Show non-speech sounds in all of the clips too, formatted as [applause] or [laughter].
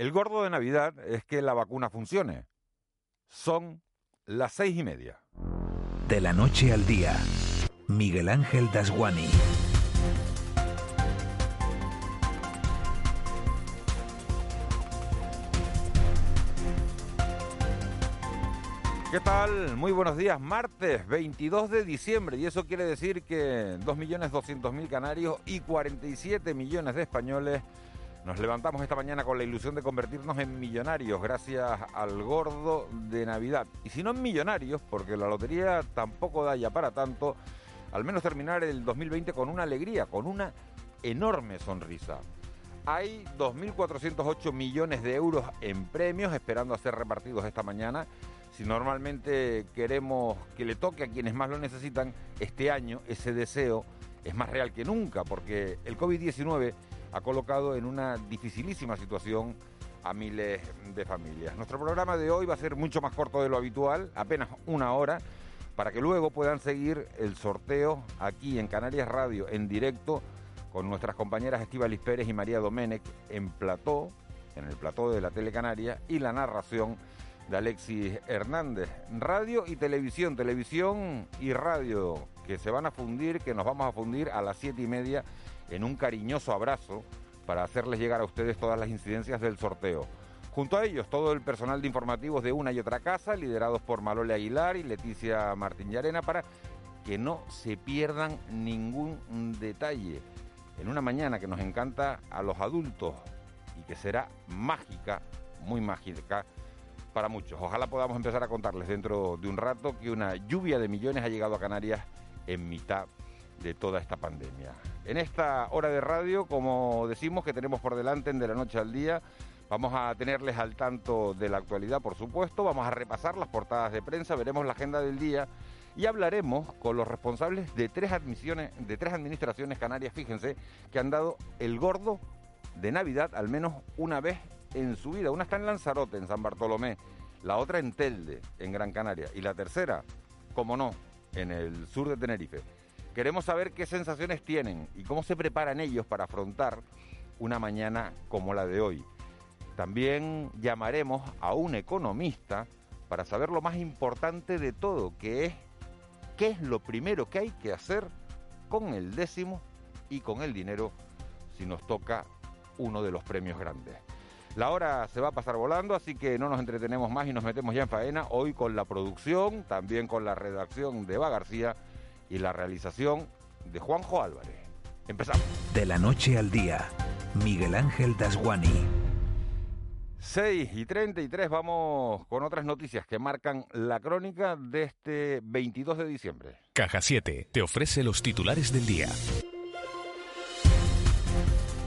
El gordo de Navidad es que la vacuna funcione. Son las seis y media. De la noche al día, Miguel Ángel Dasguani. ¿Qué tal? Muy buenos días. Martes 22 de diciembre y eso quiere decir que 2.200.000 canarios y 47 millones de españoles nos levantamos esta mañana con la ilusión de convertirnos en millonarios gracias al gordo de Navidad. Y si no en millonarios, porque la lotería tampoco da ya para tanto, al menos terminar el 2020 con una alegría, con una enorme sonrisa. Hay 2.408 millones de euros en premios esperando a ser repartidos esta mañana. Si normalmente queremos que le toque a quienes más lo necesitan, este año ese deseo es más real que nunca, porque el COVID-19 ha colocado en una dificilísima situación a miles de familias. Nuestro programa de hoy va a ser mucho más corto de lo habitual, apenas una hora, para que luego puedan seguir el sorteo aquí en Canarias Radio en directo con nuestras compañeras Estíbalis Pérez y María Domenech en plató, en el plató de la Telecanaria y la narración de Alexis Hernández. Radio y televisión, televisión y radio que se van a fundir, que nos vamos a fundir a las siete y media en un cariñoso abrazo para hacerles llegar a ustedes todas las incidencias del sorteo. Junto a ellos, todo el personal de informativos de una y otra casa, liderados por Malole Aguilar y Leticia Martín Llarena, para que no se pierdan ningún detalle. En una mañana que nos encanta a los adultos y que será mágica, muy mágica para muchos. Ojalá podamos empezar a contarles dentro de un rato que una lluvia de millones ha llegado a Canarias en mitad de toda esta pandemia. En esta hora de radio, como decimos que tenemos por delante en de la noche al día, vamos a tenerles al tanto de la actualidad, por supuesto, vamos a repasar las portadas de prensa, veremos la agenda del día y hablaremos con los responsables de tres admisiones, de tres administraciones canarias, fíjense, que han dado el gordo de Navidad al menos una vez en su vida. Una está en Lanzarote, en San Bartolomé, la otra en Telde, en Gran Canaria, y la tercera, como no, en el sur de Tenerife. Queremos saber qué sensaciones tienen y cómo se preparan ellos para afrontar una mañana como la de hoy. También llamaremos a un economista para saber lo más importante de todo, que es qué es lo primero que hay que hacer con el décimo y con el dinero si nos toca uno de los premios grandes. La hora se va a pasar volando, así que no nos entretenemos más y nos metemos ya en faena, hoy con la producción, también con la redacción de Eva García y la realización de Juanjo Álvarez. Empezamos. De la noche al día, Miguel Ángel Dasguani. 6 y 33 vamos con otras noticias que marcan la crónica de este 22 de diciembre. Caja 7 te ofrece los titulares del día.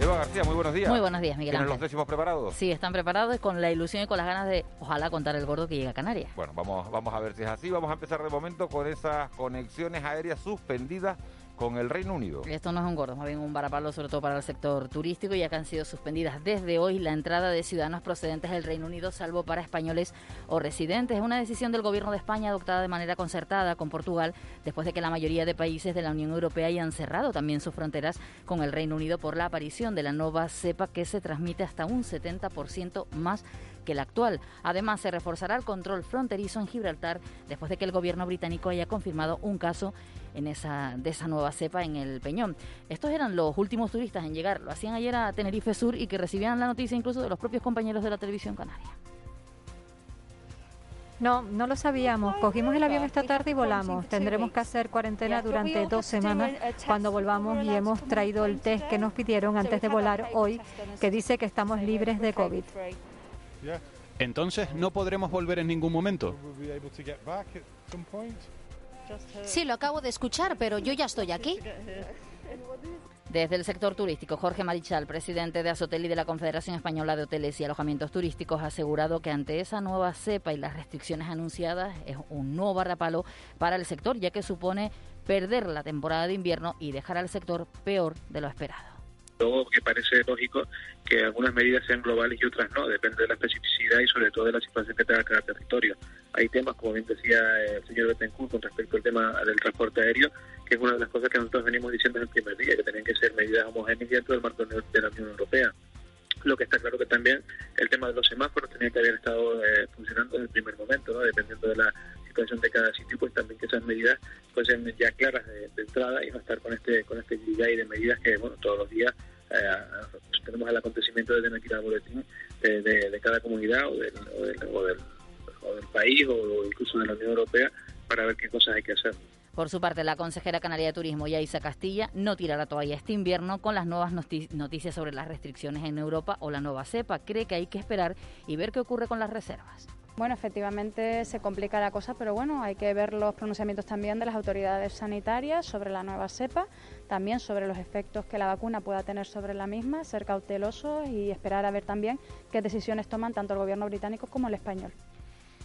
Eva García, muy buenos días. Muy buenos días, Miguel ¿Tienen Ángel. los décimos preparados? Sí, están preparados y con la ilusión y con las ganas de, ojalá, contar el gordo que llega a Canarias. Bueno, vamos, vamos a ver si es así. Vamos a empezar de momento con esas conexiones aéreas suspendidas con el Reino Unido. Esto no es un gordo, más bien un varapalo, sobre todo para el sector turístico, ya que han sido suspendidas desde hoy la entrada de ciudadanos procedentes del Reino Unido, salvo para españoles o residentes. Es una decisión del Gobierno de España adoptada de manera concertada con Portugal, después de que la mayoría de países de la Unión Europea hayan cerrado también sus fronteras con el Reino Unido por la aparición de la nueva cepa que se transmite hasta un 70% más que la actual. Además, se reforzará el control fronterizo en Gibraltar después de que el gobierno británico haya confirmado un caso en esa, de esa nueva cepa en el Peñón. Estos eran los últimos turistas en llegar. Lo hacían ayer a Tenerife Sur y que recibían la noticia incluso de los propios compañeros de la televisión canaria. No, no lo sabíamos. Cogimos el avión esta tarde y volamos. Tendremos que hacer cuarentena durante dos semanas cuando volvamos y hemos traído el test que nos pidieron antes de volar hoy, que dice que estamos libres de COVID. Entonces no podremos volver en ningún momento. Sí, lo acabo de escuchar, pero yo ya estoy aquí. Desde el sector turístico, Jorge Marichal, presidente de Azotel y de la Confederación Española de Hoteles y Alojamientos Turísticos, ha asegurado que ante esa nueva cepa y las restricciones anunciadas es un nuevo barrapalo para el sector, ya que supone perder la temporada de invierno y dejar al sector peor de lo esperado. Luego que parece lógico que algunas medidas sean globales y otras no, depende de la especificidad y sobre todo de la situación que tenga cada territorio. Hay temas, como bien decía el señor Betancourt, con respecto al tema del transporte aéreo, que es una de las cosas que nosotros venimos diciendo en el primer día, que tenían que ser medidas homogéneas dentro del marco de la Unión Europea. Lo que está claro que también el tema de los semáforos tenía que haber estado eh, funcionando en el primer momento, ¿no? dependiendo de la situación de cada sitio, pues también que esas medidas fuesen ya claras de, entrada y no estar con este con este de medidas que bueno todos los días eh, tenemos el acontecimiento de tener que ir al boletín de, cada comunidad o del, o del, país o incluso de la Unión Europea para ver qué cosas hay que hacer. Por su parte, la consejera canaria de Turismo, Yaisa Castilla, no tirará todavía este invierno con las nuevas noticias sobre las restricciones en Europa o la nueva cepa. Cree que hay que esperar y ver qué ocurre con las reservas. Bueno, efectivamente se complica la cosa, pero bueno, hay que ver los pronunciamientos también de las autoridades sanitarias sobre la nueva cepa, también sobre los efectos que la vacuna pueda tener sobre la misma, ser cautelosos y esperar a ver también qué decisiones toman tanto el gobierno británico como el español.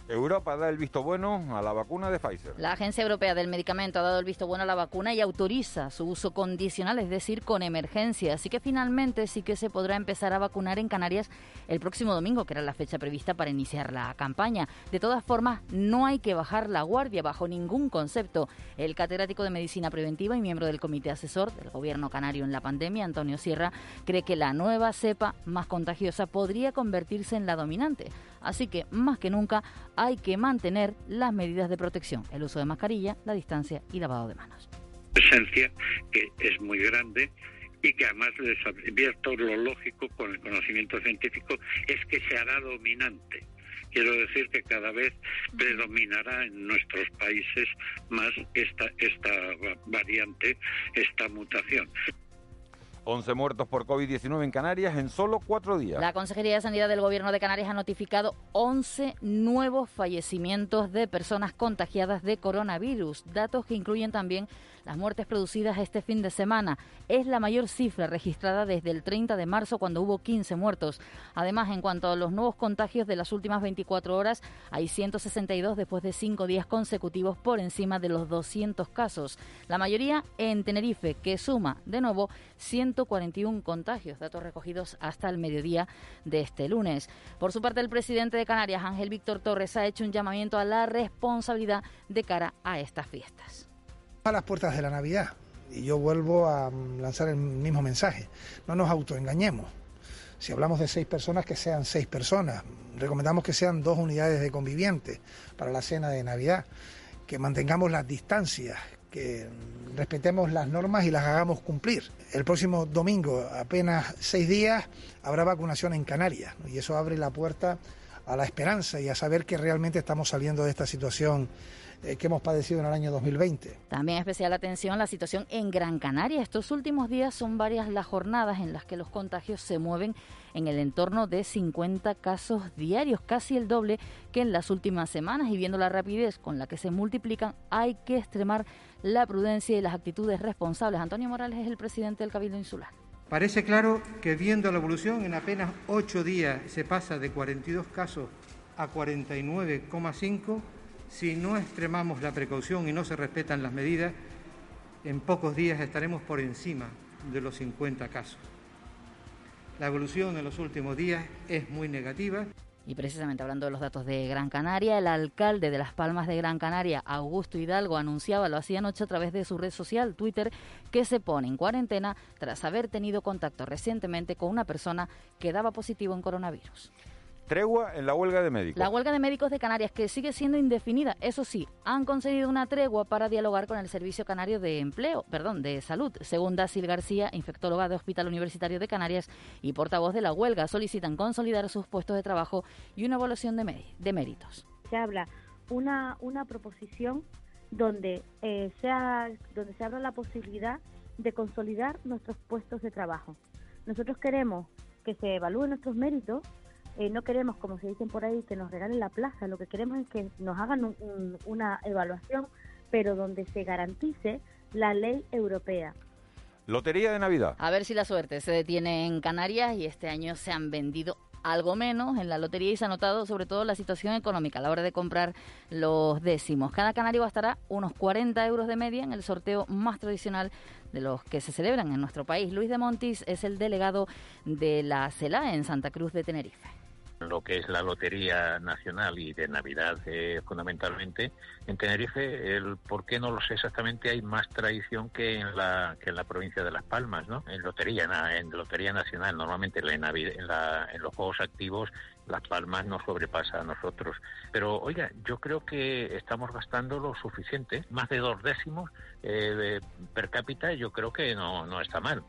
Europa da el visto bueno a la vacuna de Pfizer. La Agencia Europea del Medicamento ha dado el visto bueno a la vacuna y autoriza su uso condicional, es decir, con emergencia. Así que finalmente sí que se podrá empezar a vacunar en Canarias el próximo domingo, que era la fecha prevista para iniciar la campaña. De todas formas, no hay que bajar la guardia bajo ningún concepto. El catedrático de Medicina Preventiva y miembro del Comité Asesor del Gobierno Canario en la pandemia, Antonio Sierra, cree que la nueva cepa más contagiosa podría convertirse en la dominante. Así que, más que nunca, hay que mantener las medidas de protección, el uso de mascarilla, la distancia y lavado de manos. Esencia que es muy grande y que además les advierto lo lógico con el conocimiento científico es que se hará dominante. Quiero decir que cada vez predominará en nuestros países más esta, esta variante, esta mutación. 11 muertos por COVID-19 en Canarias en solo cuatro días. La Consejería de Sanidad del Gobierno de Canarias ha notificado 11 nuevos fallecimientos de personas contagiadas de coronavirus, datos que incluyen también las muertes producidas este fin de semana. Es la mayor cifra registrada desde el 30 de marzo cuando hubo 15 muertos. Además, en cuanto a los nuevos contagios de las últimas 24 horas, hay 162 después de cinco días consecutivos por encima de los 200 casos. La mayoría en Tenerife, que suma de nuevo 141 contagios, datos recogidos hasta el mediodía de este lunes. Por su parte, el presidente de Canarias, Ángel Víctor Torres, ha hecho un llamamiento a la responsabilidad de cara a estas fiestas a las puertas de la Navidad. Y yo vuelvo a lanzar el mismo mensaje. No nos autoengañemos. Si hablamos de seis personas, que sean seis personas. Recomendamos que sean dos unidades de convivientes para la cena de Navidad. Que mantengamos las distancias, que respetemos las normas y las hagamos cumplir. El próximo domingo, apenas seis días, habrá vacunación en Canarias. Y eso abre la puerta a la esperanza y a saber que realmente estamos saliendo de esta situación eh, que hemos padecido en el año 2020. También especial atención la situación en Gran Canaria. Estos últimos días son varias las jornadas en las que los contagios se mueven en el entorno de 50 casos diarios, casi el doble que en las últimas semanas. Y viendo la rapidez con la que se multiplican, hay que extremar la prudencia y las actitudes responsables. Antonio Morales es el presidente del Cabildo Insular. Parece claro que viendo la evolución en apenas ocho días se pasa de 42 casos a 49,5 si no extremamos la precaución y no se respetan las medidas, en pocos días estaremos por encima de los 50 casos. La evolución en los últimos días es muy negativa. Y precisamente hablando de los datos de Gran Canaria, el alcalde de Las Palmas de Gran Canaria, Augusto Hidalgo, anunciaba, lo hacía anoche a través de su red social, Twitter, que se pone en cuarentena tras haber tenido contacto recientemente con una persona que daba positivo en coronavirus. Tregua en la huelga de médicos. La huelga de médicos de Canarias, que sigue siendo indefinida. Eso sí, han conseguido una tregua para dialogar con el Servicio Canario de Empleo, perdón, de Salud. Según Dasil García, infectóloga de Hospital Universitario de Canarias y portavoz de la huelga, solicitan consolidar sus puestos de trabajo y una evaluación de, de méritos. Se habla una, una proposición donde, eh, sea, donde se abra la posibilidad de consolidar nuestros puestos de trabajo. Nosotros queremos que se evalúen nuestros méritos eh, no queremos, como se dicen por ahí, que nos regalen la plaza, lo que queremos es que nos hagan una evaluación, pero donde se garantice la ley europea. Lotería de Navidad. A ver si la suerte se detiene en Canarias y este año se han vendido algo menos en la lotería y se ha notado sobre todo la situación económica a la hora de comprar los décimos. Cada canario gastará unos 40 euros de media en el sorteo más tradicional de los que se celebran en nuestro país. Luis de Montis es el delegado de la CELA en Santa Cruz de Tenerife lo que es la Lotería Nacional y de Navidad eh, fundamentalmente. En Tenerife, el por qué no lo sé exactamente, hay más tradición que en la, que en la provincia de Las Palmas, ¿no? En Lotería, en Lotería Nacional, normalmente en, en, la, en los Juegos Activos las Palmas nos sobrepasa a nosotros. Pero oiga, yo creo que estamos gastando lo suficiente, más de dos décimos eh, per cápita, yo creo que no, no está mal.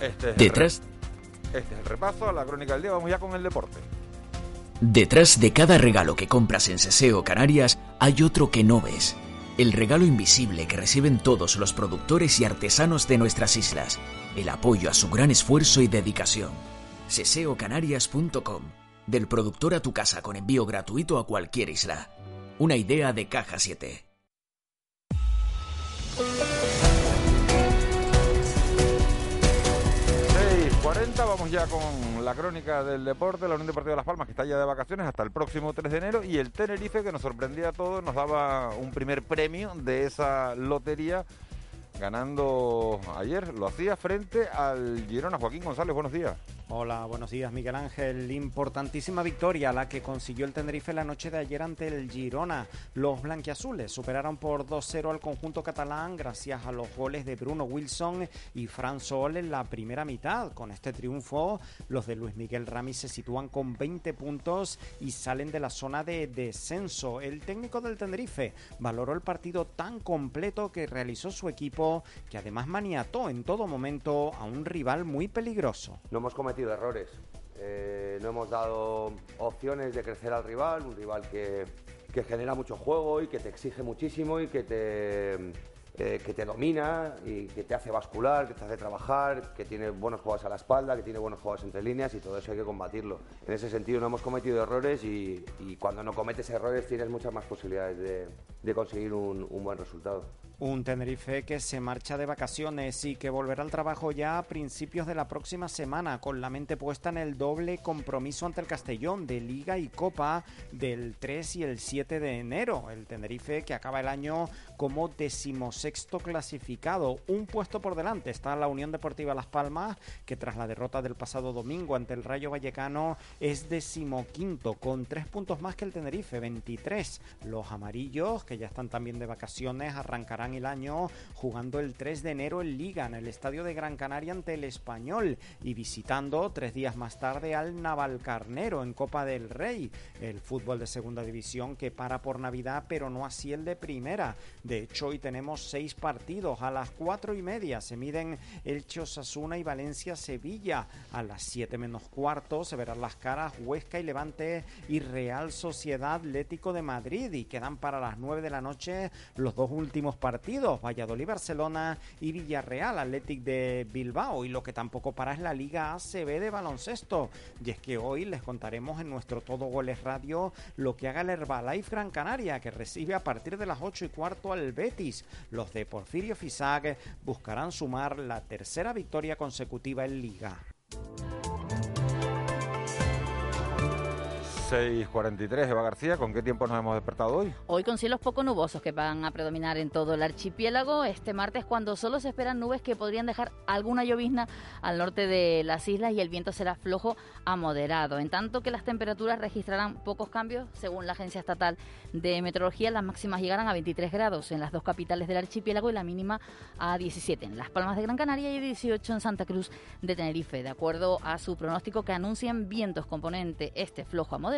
Este Detrás. Este es el repaso a la crónica del día. Vamos ya con el deporte. Detrás de cada regalo que compras en Seseo Canarias hay otro que no ves. El regalo invisible que reciben todos los productores y artesanos de nuestras islas. El apoyo a su gran esfuerzo y dedicación. Seseocanarias.com. Del productor a tu casa con envío gratuito a cualquier isla. Una idea de Caja 7. 40, vamos ya con la crónica del deporte, la Unión Deportiva de Las Palmas, que está ya de vacaciones hasta el próximo 3 de enero, y el Tenerife, que nos sorprendía a todos, nos daba un primer premio de esa lotería, ganando ayer, lo hacía frente al Girona. Joaquín González, buenos días. Hola, buenos días Miguel Ángel. Importantísima victoria la que consiguió el Tenerife la noche de ayer ante el Girona. Los blanquiazules superaron por 2-0 al conjunto catalán gracias a los goles de Bruno Wilson y Fran Sol en la primera mitad. Con este triunfo, los de Luis Miguel Rami se sitúan con 20 puntos y salen de la zona de descenso. El técnico del Tenerife valoró el partido tan completo que realizó su equipo, que además maniató en todo momento a un rival muy peligroso. No hemos cometido errores. Eh, no hemos dado opciones de crecer al rival, un rival que, que genera mucho juego y que te exige muchísimo y que te, que te domina y que te hace bascular, que te hace trabajar, que tiene buenos juegos a la espalda, que tiene buenos juegos entre líneas y todo eso hay que combatirlo. En ese sentido no hemos cometido errores y, cuando no cometes errores tienes muchas más posibilidades de, conseguir un buen resultado. Un Tenerife que se marcha de vacaciones y que volverá al trabajo ya a principios de la próxima semana, con la mente puesta en el doble compromiso ante el Castellón de Liga y Copa del 3 y el 7 de enero. El Tenerife que acaba el año como decimosexto clasificado. Un puesto por delante está la Unión Deportiva Las Palmas, que tras la derrota del pasado domingo ante el Rayo Vallecano es decimoquinto, con tres puntos más que el Tenerife, 23. Los amarillos, que ya están también de vacaciones, arrancarán el año jugando el 3 de enero en Liga en el Estadio de Gran Canaria ante el Español y visitando tres días más tarde al Navalcarnero en Copa del Rey, el fútbol de segunda división que para por Navidad pero no así el de primera. De hecho hoy tenemos seis partidos a las cuatro y media se miden el Osasuna y Valencia Sevilla a las 7 menos cuarto se verán las caras Huesca y Levante y Real Sociedad Atlético de Madrid y quedan para las 9 de la noche los dos últimos partidos partidos, Valladolid-Barcelona y Villarreal Athletic de Bilbao. Y lo que tampoco para es la Liga ACB de baloncesto. Y es que hoy les contaremos en nuestro Todo Goles Radio lo que haga el Herbalife Gran Canaria, que recibe a partir de las 8 y cuarto al Betis. Los de Porfirio Fisag buscarán sumar la tercera victoria consecutiva en Liga. 6.43, Eva García, ¿con qué tiempo nos hemos despertado hoy? Hoy con cielos poco nubosos que van a predominar en todo el archipiélago. Este martes cuando solo se esperan nubes que podrían dejar alguna llovizna al norte de las islas y el viento será flojo a moderado. En tanto que las temperaturas registrarán pocos cambios, según la Agencia Estatal de Meteorología, las máximas llegarán a 23 grados en las dos capitales del archipiélago y la mínima a 17 en Las Palmas de Gran Canaria y 18 en Santa Cruz de Tenerife, de acuerdo a su pronóstico que anuncian vientos componente este flojo a moderado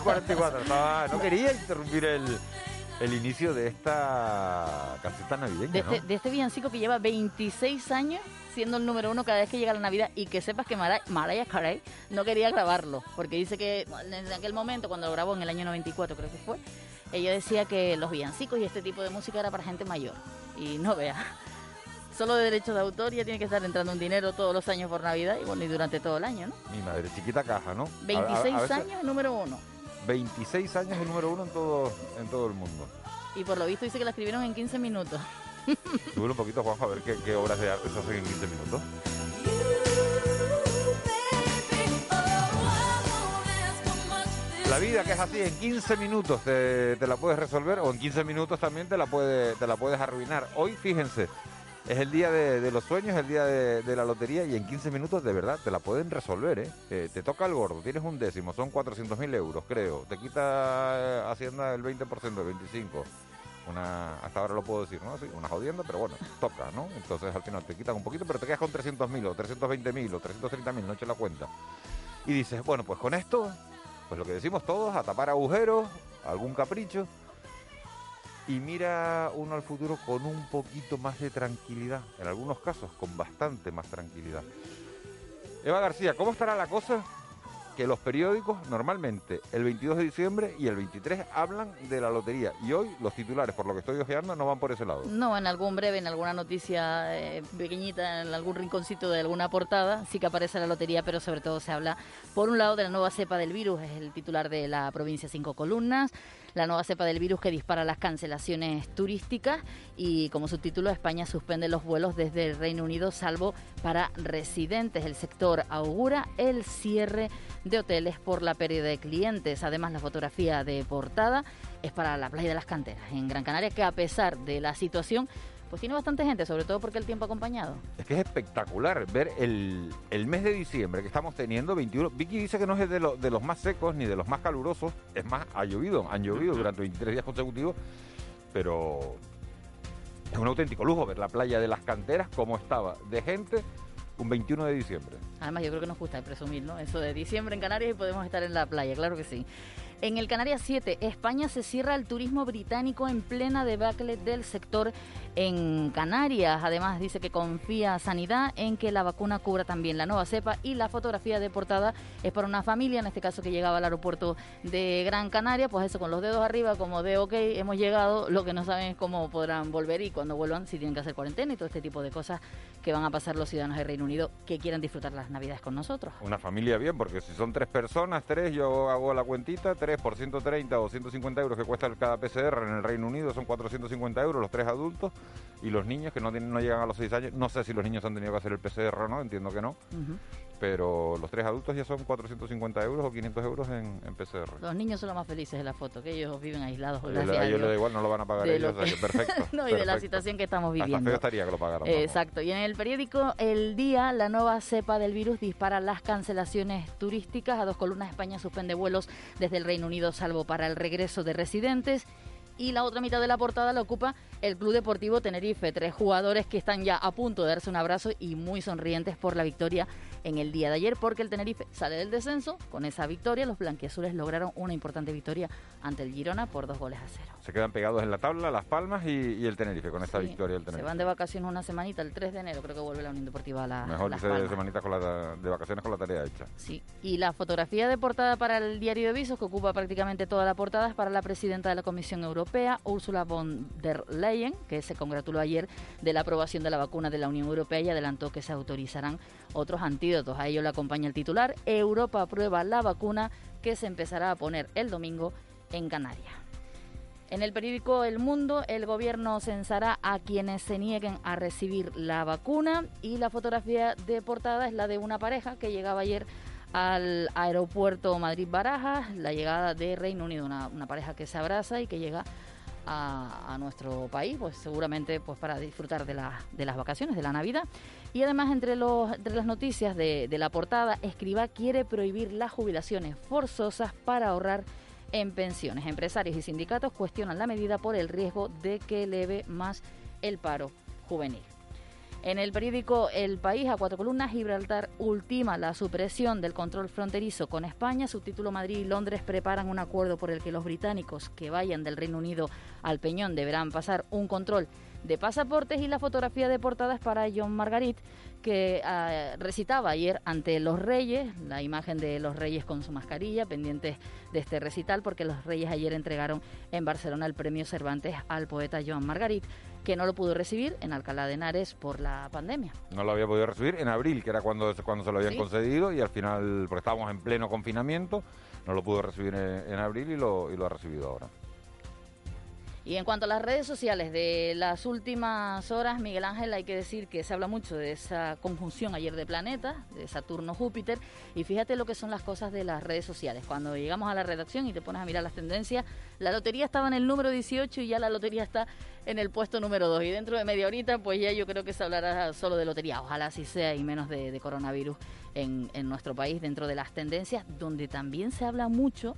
6.44, no, no quería interrumpir el, el inicio de esta caseta navideña. De este, de este villancico que lleva 26 años siendo el número uno cada vez que llega la Navidad y que sepas que Mariah, Mariah Carey no quería grabarlo porque dice que en aquel momento cuando lo grabó en el año 94 creo que fue ella decía que los villancicos y este tipo de música era para gente mayor y no vea solo de derechos de autor ya tiene que estar entrando un dinero todos los años por Navidad y bueno y durante todo el año ¿no? Mi madre, chiquita caja, ¿no? 26 años el número uno 26 años el número uno en todo, en todo el mundo. Y por lo visto dice que la escribieron en 15 minutos. [laughs] Sube un poquito, Juanjo, a ver qué, qué obras de arte se hacen en 15 minutos. La vida que es así, en 15 minutos te, te, la puedes resolver o en 15 minutos también te la, puede, te la puedes arruinar. Hoy, fíjense, es el día de, los sueños, el día de, de, la lotería y en 15 minutos de verdad te la pueden resolver. ¿eh? Eh, te toca el gordo, tienes un décimo, son 400 mil euros, creo. Te quita eh, Hacienda el 20%, el 25%. Una, hasta ahora lo puedo decir, ¿no? Sí, una jodienda, pero bueno, toca, ¿no? Entonces al final te quitan un poquito, pero te quedas con 300 mil o 320 mil o 330 mil, no eches la cuenta. Y dices, bueno, pues con esto, pues lo que decimos todos, a tapar agujeros, algún capricho, y mira uno al futuro con un poquito más de tranquilidad, en algunos casos con bastante más tranquilidad. Eva García, ¿cómo estará la cosa? Que los periódicos normalmente el 22 de diciembre y el 23 hablan de la lotería y hoy los titulares, por lo que estoy ojeando, no van por ese lado. No, en algún breve, en alguna noticia eh, pequeñita, en algún rinconcito de alguna portada, sí que aparece la lotería, pero sobre todo se habla, por un lado, de la nueva cepa del virus, es el titular de la provincia Cinco Columnas, la nueva cepa del virus que dispara las cancelaciones turísticas y como subtítulo España suspende los vuelos desde el Reino Unido salvo para residentes. El sector augura el cierre de hoteles por la pérdida de clientes. Además, la fotografía de portada es para la playa de las canteras en Gran Canaria que a pesar de la situación pues tiene bastante gente, sobre todo porque el tiempo ha acompañado. Es que es espectacular ver el, el mes de diciembre que estamos teniendo, 21. Vicky dice que no es de, lo, de los más secos ni de los más calurosos, es más, ha llovido, han llovido durante 23 días consecutivos, pero es un auténtico lujo ver la playa de las canteras como estaba, de gente un 21 de diciembre. Además, yo creo que nos gusta presumir, ¿no? Eso de diciembre en Canarias y podemos estar en la playa, claro que sí. En el Canarias 7, España se cierra el turismo británico en plena debacle del sector en Canarias. Además, dice que confía Sanidad en que la vacuna cubra también la nueva cepa y la fotografía de portada es para una familia, en este caso que llegaba al aeropuerto de Gran Canaria, pues eso con los dedos arriba, como de ok, hemos llegado, lo que no saben es cómo podrán volver y cuando vuelvan si tienen que hacer cuarentena y todo este tipo de cosas que van a pasar los ciudadanos del Reino Unido que quieran disfrutar las Navidades con nosotros. Una familia bien, porque si son tres personas, tres, yo hago la cuentita, tres por 130 o 150 euros que cuesta cada PCR en el Reino Unido son 450 euros los tres adultos y los niños que no, tienen, no llegan a los 6 años, no sé si los niños han tenido que hacer el PCR o no, entiendo que no, pero los tres adultos ya son 450 euros o 500 euros en, en, PCR. Los niños son los más felices de la foto, que ellos viven aislados. A ellos, a ellos les da igual, no lo van a pagar ellos, que... o sea, que perfecto. [laughs] no, y perfecto. de la situación que estamos viviendo. Hasta feo estaría que lo pagaran. Exacto, y en el periódico El Día, la nueva cepa del virus dispara las cancelaciones turísticas. A dos columnas, España suspende vuelos desde el Reino Unido, salvo para el regreso de residentes y la otra mitad de la portada la ocupa el Club Deportivo Tenerife. Tres jugadores que están ya a punto de darse un abrazo y muy sonrientes por la victoria en el día de ayer, porque el Tenerife sale del descenso. Con esa victoria, los blanquiazules lograron una importante victoria ante el Girona por dos goles a cero. Se quedan pegados en la tabla Las Palmas y, y el Tenerife con esta Sí, victoria del Tenerife. Se van de vacaciones una semanita, el 3 de enero creo que vuelve la Unión Deportiva a la Mejor Las irse Palmas. de semanita con la, de vacaciones con la tarea hecha. Sí, y la fotografía de portada para el diario de Visos, que ocupa prácticamente toda la portada, es para la presidenta de la Comisión Europea, Ursula von der Leyen, que se congratuló ayer de la aprobación de la vacuna de la Unión Europea y adelantó que se autorizarán otros antídotos. A ello le acompaña el titular, Europa aprueba la vacuna que se empezará a poner el domingo en Canarias. En el periódico El Mundo, el gobierno censará a quienes se nieguen a recibir la vacuna. Y la fotografía de portada es la de una pareja que llegaba ayer al aeropuerto Madrid-Barajas, la llegada de Reino Unido, una, una pareja que se abraza y que llega a, nuestro país, pues seguramente pues para disfrutar de, de las vacaciones, de la Navidad. Y además entre, los, las noticias de, de la portada, Escriba quiere prohibir las jubilaciones forzosas para ahorrar en pensiones. Empresarios y sindicatos cuestionan la medida por el riesgo de que eleve más el paro juvenil. En el periódico El País, a cuatro columnas, Gibraltar ultima la supresión del control fronterizo con España. Subtítulo Madrid y Londres preparan un acuerdo por el que los británicos que vayan del Reino Unido al Peñón deberán pasar un control de pasaportes y la fotografía de portadas para John Margarit, que ah, recitaba ayer ante los reyes, la imagen de los reyes con su mascarilla, pendientes de este recital, porque los reyes ayer entregaron en Barcelona el premio Cervantes al poeta Joan Margarit, que no lo pudo recibir en Alcalá de Henares por la pandemia. No lo había podido recibir en abril, que era cuando, cuando se lo habían concedido, y al final, porque estábamos en pleno confinamiento, no lo pudo recibir en, en abril y lo, y lo ha recibido ahora. Y en cuanto a las redes sociales de las últimas horas, Miguel Ángel, hay que decir que se habla mucho de esa conjunción ayer de planetas, de Saturno-Júpiter, y fíjate lo que son las cosas de las redes sociales. Cuando llegamos a la redacción y te pones a mirar las tendencias, la lotería estaba en el número 18 y ya la lotería está en el puesto número 2. Y dentro de media horita, pues ya yo creo que se hablará solo de lotería, ojalá así sea, y menos de, coronavirus en nuestro país, dentro de las tendencias, donde también se habla mucho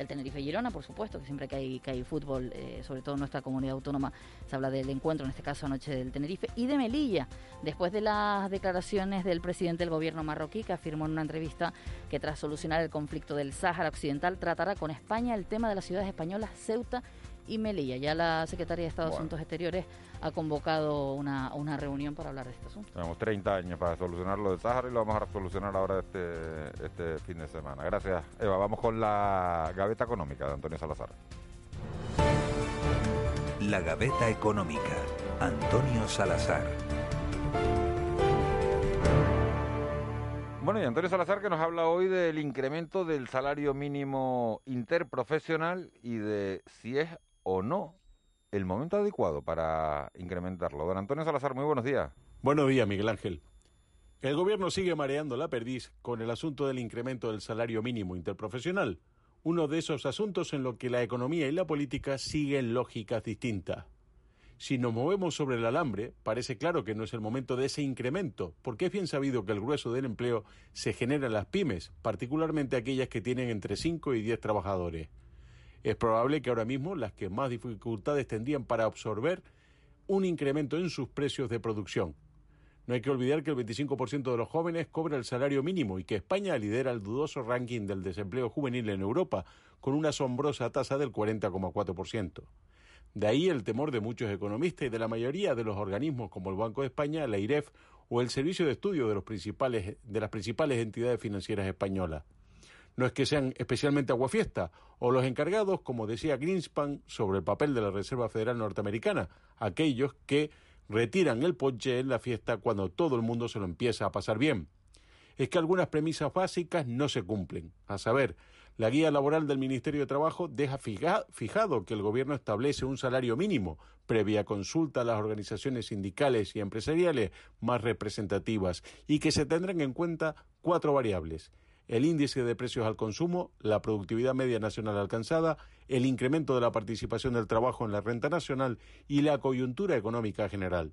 del Tenerife Girona, por supuesto, que siempre que hay, fútbol, eh, sobre todo en nuestra comunidad autónoma, se habla del encuentro, en este caso anoche del Tenerife, y de Melilla, después de las declaraciones del presidente del gobierno marroquí, que afirmó en una entrevista que tras solucionar el conflicto del Sáhara Occidental tratará con España el tema de las ciudades españolas Ceuta Melilla. Ya la Secretaría de Estado de Asuntos Exteriores ha convocado una, una reunión para hablar de este asunto. Tenemos 30 años para solucionar lo del Sáhara y lo vamos a solucionar ahora este, este fin de semana. Gracias, Eva. Vamos con la gaveta económica de Antonio Salazar. La gaveta económica. Antonio Salazar. Bueno, y Antonio Salazar que nos habla hoy del incremento del salario mínimo interprofesional y de si es o no el momento adecuado para incrementarlo. Don Antonio Salazar, muy buenos días. Buenos días, Miguel Ángel. El gobierno sigue mareando la perdiz con el asunto del incremento del salario mínimo interprofesional, uno de esos asuntos en los que la economía y la política siguen lógicas distintas. Si nos movemos sobre el alambre, parece claro que no es el momento de ese incremento, porque es bien sabido que el grueso del empleo se genera en las pymes, particularmente aquellas que tienen entre 5 y 10 trabajadores. Es probable que ahora mismo las que más dificultades tendrían para absorber un incremento en sus precios de producción. No hay que olvidar que el 25% de los jóvenes cobra el salario mínimo y que España lidera el dudoso ranking del desempleo juvenil en Europa, con una asombrosa tasa del 40,4%. De ahí el temor de muchos economistas y de la mayoría de los organismos como el Banco de España, la IREF o el Servicio de Estudio de, de las principales entidades financieras españolas no es que sean especialmente aguafiesta, o los encargados, como decía Greenspan, sobre el papel de la Reserva Federal Norteamericana, aquellos que retiran el ponche en la fiesta cuando todo el mundo se lo empieza a pasar bien. Es que algunas premisas básicas no se cumplen. A saber, la guía laboral del Ministerio de Trabajo deja fijado que el Gobierno establece un salario mínimo, previa consulta a las organizaciones sindicales y empresariales más representativas, y que se tendrán en cuenta cuatro variables el índice de precios al consumo, la productividad media nacional alcanzada, el incremento de la participación del trabajo en la renta nacional y la coyuntura económica general.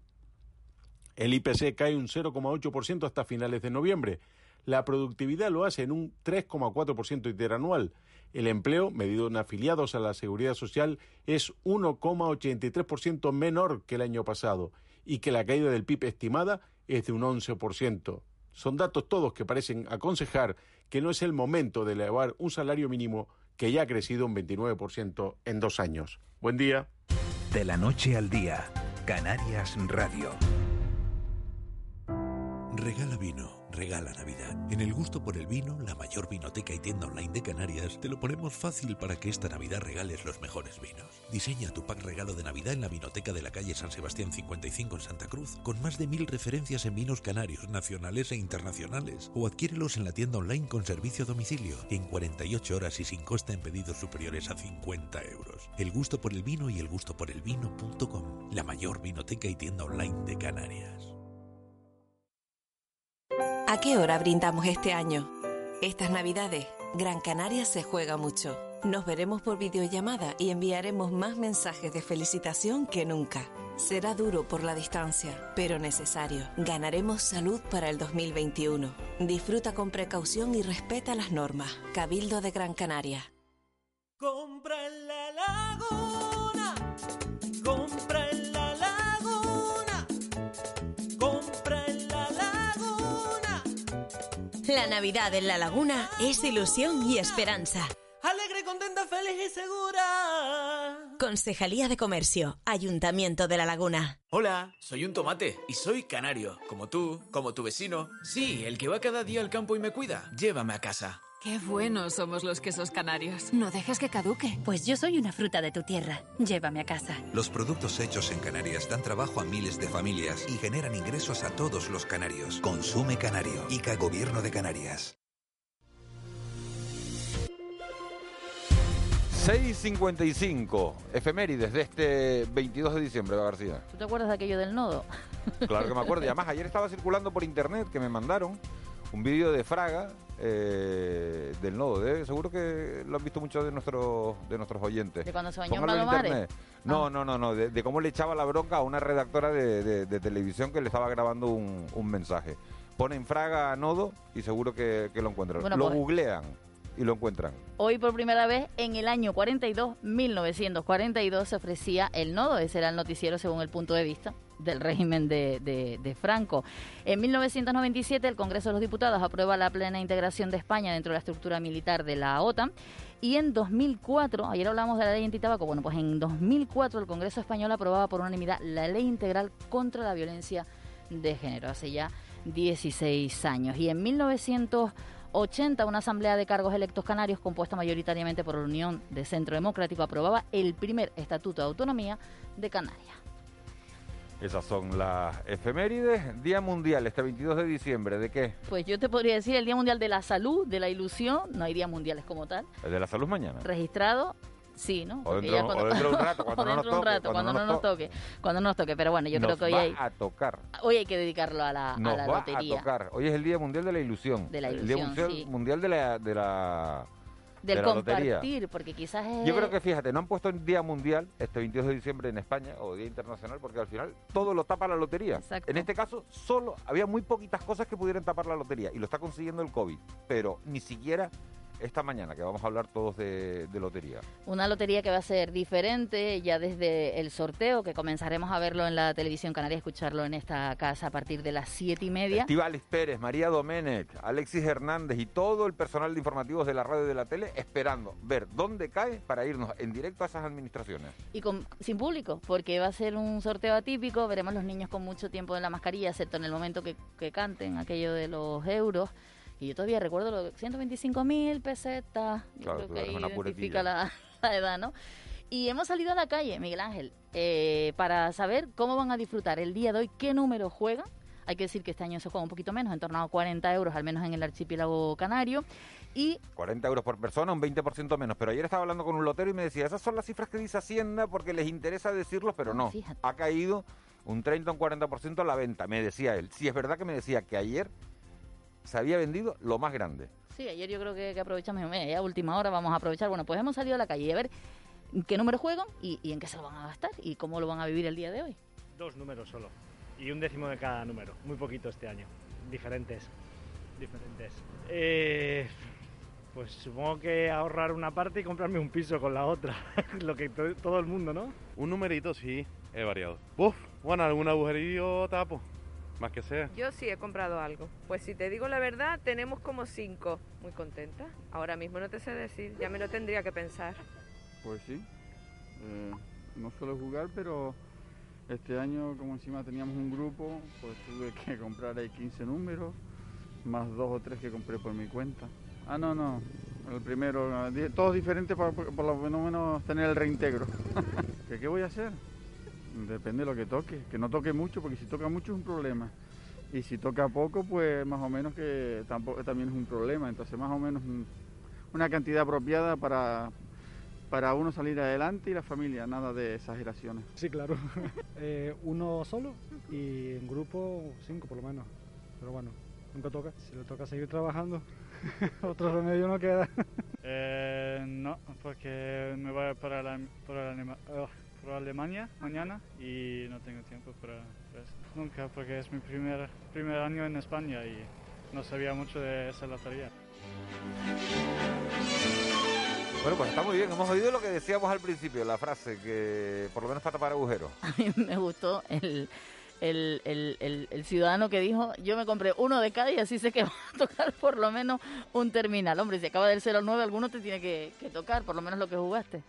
El IPC cae un 0,8% hasta finales de noviembre. La productividad lo hace en un 3,4% interanual. El empleo, medido en afiliados a la seguridad social, es 1,83% menor que el año pasado y que la caída del PIB estimada es de un 11%. Son datos todos que parecen aconsejar que no es el momento de elevar un salario mínimo que ya ha crecido un 29% en dos años. Buen día. De la noche al día, Canarias Radio. Regala vino, regala Navidad. En el gusto por el vino, la mayor vinoteca y tienda online de Canarias, te lo ponemos fácil para que esta Navidad regales los mejores vinos. Diseña tu pack regalo de Navidad en la vinoteca de la calle San Sebastián 55 en Santa Cruz, con más de mil referencias en vinos canarios, nacionales e internacionales. O adquiérelos en la tienda online con servicio a domicilio, en 48 horas y sin costa en pedidos superiores a 50 euros. El gusto por el vino y el gusto por el vino.com, la mayor vinoteca y tienda online de Canarias. ¿A qué hora brindamos este año? Estas navidades, Gran Canaria se juega mucho. Nos veremos por videollamada y enviaremos más mensajes de felicitación que nunca. Será duro por la distancia, pero necesario. Ganaremos salud para el 2021. Disfruta con precaución y respeta las normas. Cabildo de Gran Canaria. Navidad en La Laguna es ilusión y esperanza. Alegre, contenta, feliz y segura. Concejalía de Comercio, Ayuntamiento de La Laguna. Hola, soy un tomate y soy canario, como tú, como tu vecino. Sí, el que va cada día al campo y me cuida. Llévame a casa. Qué buenos somos los quesos canarios. No dejes que caduque. Pues yo soy una fruta de tu tierra. Llévame a casa. Los productos hechos en Canarias dan trabajo a miles de familias y generan ingresos a todos los canarios. Consume Canario. ICA Gobierno de Canarias. 6.55, efemérides de este 22 de diciembre, García. ¿Tú te acuerdas de aquello del nodo? Claro que me acuerdo. Y además, ayer estaba circulando por internet que me mandaron un vídeo de Fraga eh, del nodo. De- seguro que lo han visto muchos de nuestros de nuestros oyentes. ¿De cuando se bañó en internet. No, Ah. no, no, no. De, de cómo le echaba la bronca a una redactora de, de- de televisión que le estaba grabando un, un mensaje. Ponen Fraga a nodo y seguro que, que lo encuentran. Bueno, lo pues- googlean y lo encuentran. Hoy por primera vez en el año 42, 1942, se ofrecía el nodo. Ese era el noticiero según el punto de vista del régimen de, de- Franco. En 1997 el Congreso de los Diputados aprueba la plena integración de España dentro de la estructura militar de la OTAN. Y en 2004, ayer hablamos de la ley antitabaco, bueno, pues en 2004 el Congreso español aprobaba por unanimidad la ley integral contra la violencia de género, hace ya 16 años. Y en 1980 una asamblea de cargos electos canarios compuesta mayoritariamente por la Unión de Centro Democrático aprobaba el primer Estatuto de Autonomía de Canarias. Esas son las efemérides. Día Mundial, este 22 de diciembre. ¿De qué? Pues yo te podría decir el Día Mundial de la Salud, de la Ilusión, no hay días mundiales como tal, El de la salud mañana. registrado, sí, ¿no? O dentro- ya o dentro de un rato, [laughs] cuando o no nos dentro de un toque, rato, cuando cuando no no nos toque, cuando no nos toque, pero bueno, yo Nos creo que hoy va hay, a tocar. hoy hay que dedicarlo a la, a Nos la va lotería. a tocar. Hoy es el Día Mundial de la Ilusión. De la El Día ilusión, mundial, sí. mundial de la, de la, Del de la lotería. compartir, porque quizás es... Yo creo que, fíjate, no han puesto el Día Mundial, este 22 de diciembre en España, o Día Internacional, porque al final todo lo tapa la lotería. Exacto. En este caso, solo había muy poquitas cosas que pudieran tapar la lotería, y lo está consiguiendo el COVID. Pero ni siquiera esta mañana, que vamos a hablar todos de, de lotería. Una lotería que va a ser diferente ya desde el sorteo, que comenzaremos a verlo en la televisión canaria, escucharlo en esta casa a partir de las siete y media. Estíbaliz Pérez, María Domenech, Alexis Hernández y todo el personal de informativos de la radio y de la tele esperando ver dónde cae para irnos en directo a esas administraciones. Y con, sin público, porque va a ser un sorteo atípico, veremos los niños con mucho tiempo en la mascarilla, excepto en el momento que, que canten aquello de los euros. Y yo todavía recuerdo los 125 mil pesetas, yo Claro, creo que ahí una identifica la, [laughs] la edad, ¿no? Y hemos salido a la calle, Miguel Ángel, eh, para saber cómo van a disfrutar el día de hoy, qué número juegan. Hay que decir que este año se juega un poquito menos, en torno a 40 euros, al menos en el archipiélago canario. Y 40 euros por persona, un 20% menos. Pero ayer estaba hablando con un lotero y me decía, esas son las cifras que dice Hacienda porque les interesa decirlos, pero no. Ha caído un 30 o un 40% la venta, me decía él. Sí, es verdad que me decía que ayer se había vendido lo más grande. Sí, ayer yo creo que, que aprovechamos, ya a última hora vamos a aprovechar. Bueno, pues hemos salido a la calle a ver en qué número juegan y, y en qué se lo van a gastar y cómo lo van a vivir el día de hoy. Dos números solo. Y un décimo de cada número. Muy poquito este año. Diferentes. Diferentes. Eh, pues supongo que ahorrar una parte y comprarme un piso con la otra. [laughs] Lo que to- todo el mundo, ¿no? Un numerito, sí, he variado. Uf, bueno, algún agujerillo tapo, más que sea. Yo sí he comprado algo. Pues si te digo la verdad, tenemos como cinco. Muy contenta. Ahora mismo no te sé decir, ya me lo tendría que pensar. Pues sí. Eh, no suelo jugar, pero este año, como encima teníamos un grupo, pues tuve que comprar ahí 15 números, más dos o tres que compré por mi cuenta. Ah, no, no. El primero, todos diferentes para por, por lo menos tener el reintegro. [laughs] ¿Qué, ¿Qué voy a hacer? Depende de lo que toque. Que no toque mucho, porque si toca mucho es un problema. Y si toca poco, pues más o menos que tampoco, también es un problema. Entonces, más o menos un- una cantidad apropiada para, para uno salir adelante y la familia, nada de exageraciones. Sí, claro. [laughs] Eh, uno solo y en grupo cinco por lo menos. Pero bueno, nunca toca. Si le toca seguir trabajando, [laughs] otro remedio no queda. Eh, no, porque me voy para, la, para, oh, para Alemania mañana y no tengo tiempo para para eso. Nunca, porque es mi primer, primer año en España y no sabía mucho de esa lotería. Bueno, pues está muy bien. Hemos oído lo que decíamos al principio, la frase, que por lo menos para tapar agujeros. [laughs] A mí me gustó el, el, el, el, ciudadano que dijo, yo me compré uno de cada y así sé que [laughs] va a tocar por lo menos un terminal. Hombre, si acaba del 0 al 9, alguno te tiene que, que tocar, por lo menos lo que jugaste.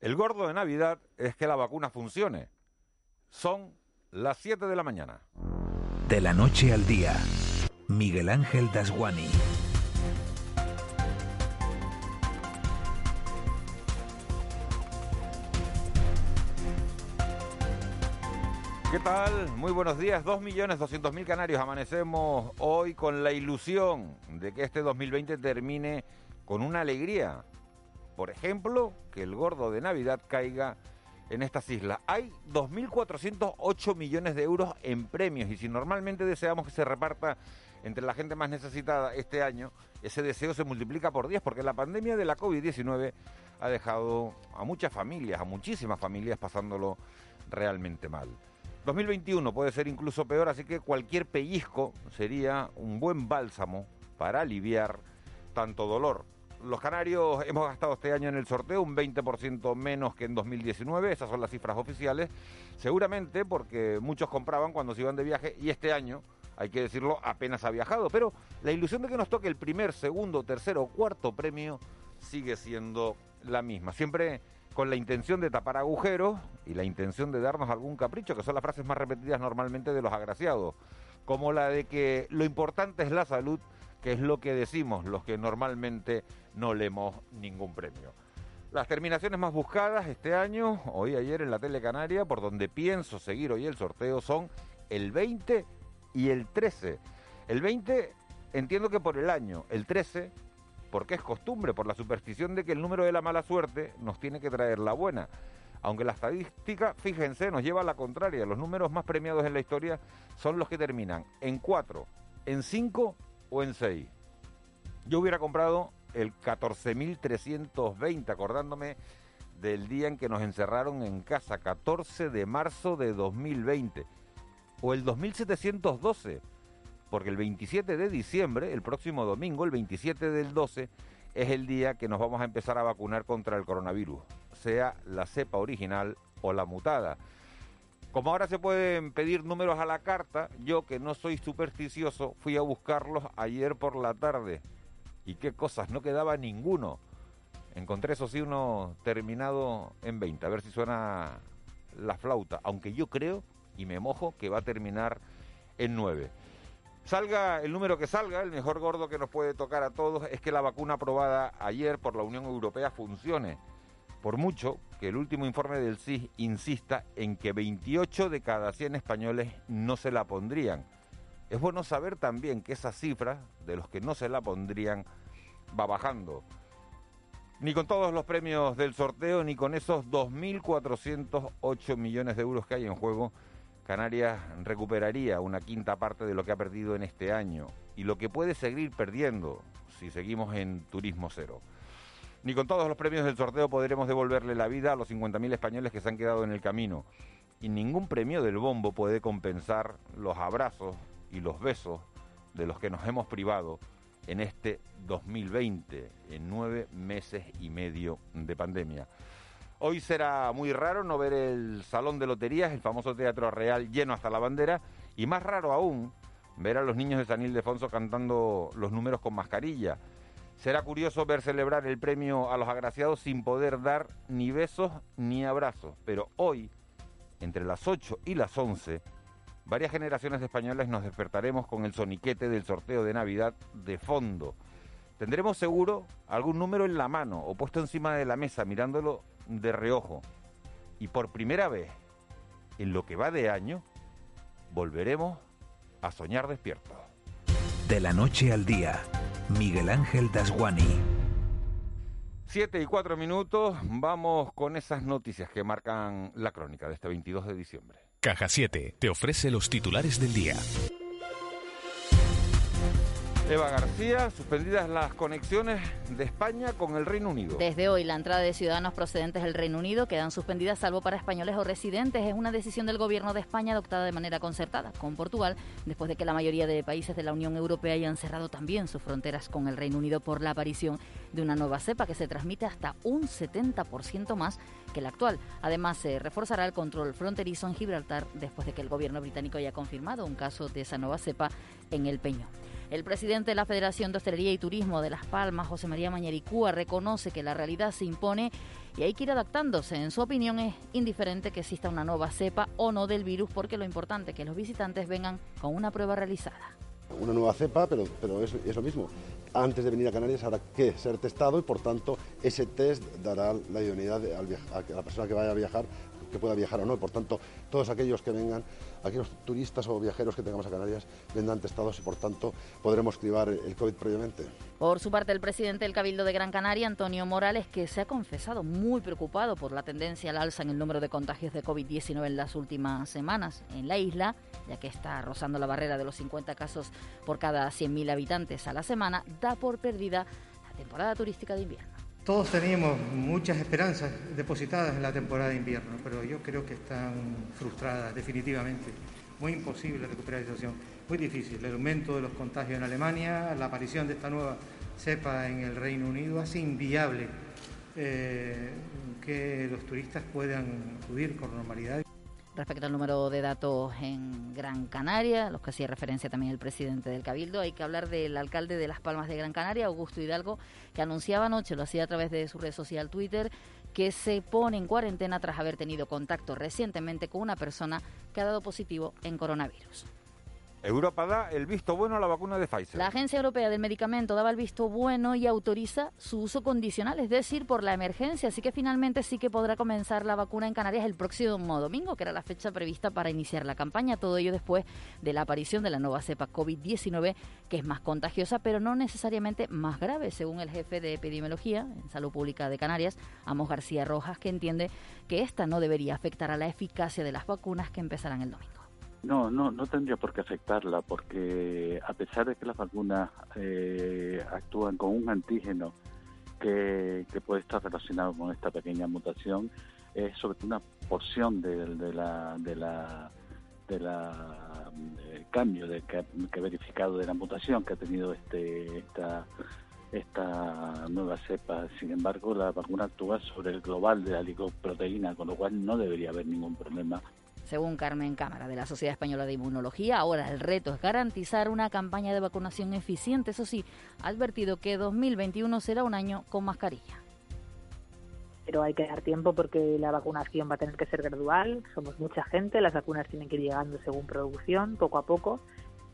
El gordo de Navidad es que la vacuna funcione. Son las 7 de la mañana. De la noche al día, Miguel Ángel Dasguani. ¿Qué tal? Muy buenos días. 2.200.000 canarios amanecemos hoy con la ilusión de que este 2020 termine con una alegría. Por ejemplo, que el gordo de Navidad caiga en estas islas. Hay 2.408 millones de euros en premios y si normalmente deseamos que se reparta entre la gente más necesitada este año, ese deseo se multiplica por 10 porque la pandemia de la COVID-19 ha dejado a muchas familias, a muchísimas familias pasándolo realmente mal. 2021 puede ser incluso peor, así que cualquier pellizco sería un buen bálsamo para aliviar tanto dolor. Los canarios hemos gastado este año en el sorteo un 20% menos que en 2019, esas son las cifras oficiales, seguramente porque muchos compraban cuando se iban de viaje y este año, hay que decirlo, apenas ha viajado, pero la ilusión de que nos toque el primer, segundo, tercero o cuarto premio sigue siendo la misma. Siempre con la intención de tapar agujeros y la intención de darnos algún capricho, que son las frases más repetidas normalmente de los agraciados, como la de que lo importante es la salud, que es lo que decimos los que normalmente no leemos ningún premio. Las terminaciones más buscadas este año, hoy ayer en la Tele Canaria, por donde pienso seguir hoy el sorteo, son el 20 y el 13. El 20 entiendo que por el año, el 13 porque es costumbre, por la superstición de que el número de la mala suerte nos tiene que traer la buena. Aunque la estadística, fíjense, nos lleva a la contraria. Los números más premiados en la historia son los que terminan en 4, en 5 o en 6. Yo hubiera comprado el 14.320, acordándome del día en que nos encerraron en casa, 14 de marzo de 2020. O el 2712 porque el 27 de diciembre, el próximo domingo, el 27 del 12, es el día que nos vamos a empezar a vacunar contra el coronavirus, sea la cepa original o la mutada. Como ahora se pueden pedir números a la carta, yo que no soy supersticioso, fui a buscarlos ayer por la tarde. ¿Y qué cosas? No quedaba ninguno. Encontré eso sí uno terminado en 20, a ver si suena la flauta, aunque yo creo y me mojo que va a terminar en 9. Salga el número que salga, el mejor gordo que nos puede tocar a todos es que la vacuna aprobada ayer por la Unión Europea funcione. Por mucho que el último informe del CIS insista en que 28 de cada 100 españoles no se la pondrían. Es bueno saber también que esa cifra de los que no se la pondrían va bajando. Ni con todos los premios del sorteo, ni con esos 2.408 millones de euros que hay en juego, Canarias recuperaría una quinta parte de lo que ha perdido en este año y lo que puede seguir perdiendo si seguimos en turismo cero. Ni con todos los premios del sorteo podremos devolverle la vida a los 50.000 españoles que se han quedado en el camino. Y ningún premio del bombo puede compensar los abrazos y los besos de los que nos hemos privado en este 2020, en nueve meses y medio de pandemia. Hoy será muy raro no ver el Salón de Loterías, el famoso Teatro Real lleno hasta la bandera, y más raro aún ver a los niños de San Ildefonso cantando los números con mascarilla. Será curioso ver celebrar el premio a los agraciados sin poder dar ni besos ni abrazos, pero hoy, entre las 8 y las 11, varias generaciones de españoles nos despertaremos con el soniquete del sorteo de Navidad de fondo. Tendremos seguro algún número en la mano o puesto encima de la mesa mirándolo de reojo. Y por primera vez en lo que va de año, volveremos a soñar despiertos. De la noche al día, Miguel Ángel Dasguani. Siete y cuatro minutos, vamos con esas noticias que marcan la crónica de este 22 de diciembre. Caja 7 te ofrece los titulares del día. Eva García, suspendidas las conexiones de España con el Reino Unido. Desde hoy, la entrada de ciudadanos procedentes del Reino Unido quedan suspendidas salvo para españoles o residentes. Es una decisión del Gobierno de España adoptada de manera concertada con Portugal, después de que la mayoría de países de la Unión Europea hayan cerrado también sus fronteras con el Reino Unido por la aparición de una nueva cepa que se transmite hasta un 70% más que la actual. Además, se reforzará el control fronterizo en Gibraltar después de que el Gobierno británico haya confirmado un caso de esa nueva cepa en el Peñón. El presidente de la Federación de Hostelería y Turismo de Las Palmas, José María Mañaricúa, reconoce que la realidad se impone y hay que ir adaptándose. En su opinión es indiferente que exista una nueva cepa o no del virus porque lo importante es que los visitantes vengan con una prueba realizada. Una nueva cepa, pero, es, es lo mismo. Antes de venir a Canarias habrá que ser testado y por tanto ese test dará la idoneidad a la persona que vaya a viajar que pueda viajar o no. Por tanto, todos aquellos que vengan, aquellos turistas o viajeros que tengamos a Canarias, vendrán testados y por tanto podremos cribar el COVID previamente. Por su parte, el presidente del Cabildo de Gran Canaria, Antonio Morales, que se ha confesado muy preocupado por la tendencia al alza en el número de contagios de COVID-19 en las últimas semanas en la isla, ya que está rozando la barrera de los 50 casos por cada 100.000 habitantes a la semana, da por perdida la temporada turística de invierno. Todos teníamos muchas esperanzas depositadas en la temporada de invierno, pero yo creo que están frustradas definitivamente. Muy imposible recuperar la situación, muy difícil. El aumento de los contagios en Alemania, la aparición de esta nueva cepa en el Reino Unido hace inviable eh, que los turistas puedan acudir con normalidad. Respecto al número de datos en Gran Canaria, los que hacía referencia también el presidente del Cabildo, hay que hablar del alcalde de Las Palmas de Gran Canaria, Augusto Hidalgo, que anunciaba anoche, lo hacía a través de su red social Twitter, que se pone en cuarentena tras haber tenido contacto recientemente con una persona que ha dado positivo en coronavirus. Europa da el visto bueno a la vacuna de Pfizer. La Agencia Europea del Medicamento daba el visto bueno y autoriza su uso condicional, es decir, por la emergencia. Así que finalmente sí que podrá comenzar la vacuna en Canarias el próximo domingo, que era la fecha prevista para iniciar la campaña. Todo ello después de la aparición de la nueva cepa COVID-19, que es más contagiosa, pero no necesariamente más grave, según el jefe de epidemiología en Salud Pública de Canarias, Amos García Rojas, que entiende que esta no debería afectar a la eficacia de las vacunas que empezarán el domingo. No, no, no tendría por qué afectarla, porque a pesar de que las vacunas eh, actúan con un antígeno que, puede estar relacionado con esta pequeña mutación, es sobre una porción de, de la de la de la eh, cambio de que, que he verificado de la mutación que ha tenido este esta esta nueva cepa. Sin embargo, la vacuna actúa sobre el global de la ligoproteína, con lo cual no debería haber ningún problema Según Carmen Cámara de la Sociedad Española de Inmunología, ahora el reto es garantizar una campaña de vacunación eficiente. Eso sí, ha advertido que 2021 será un año con mascarilla. pero hay que dar tiempo porque la vacunación va a tener que ser gradual, somos mucha gente, las vacunas tienen que ir llegando según producción, poco a poco.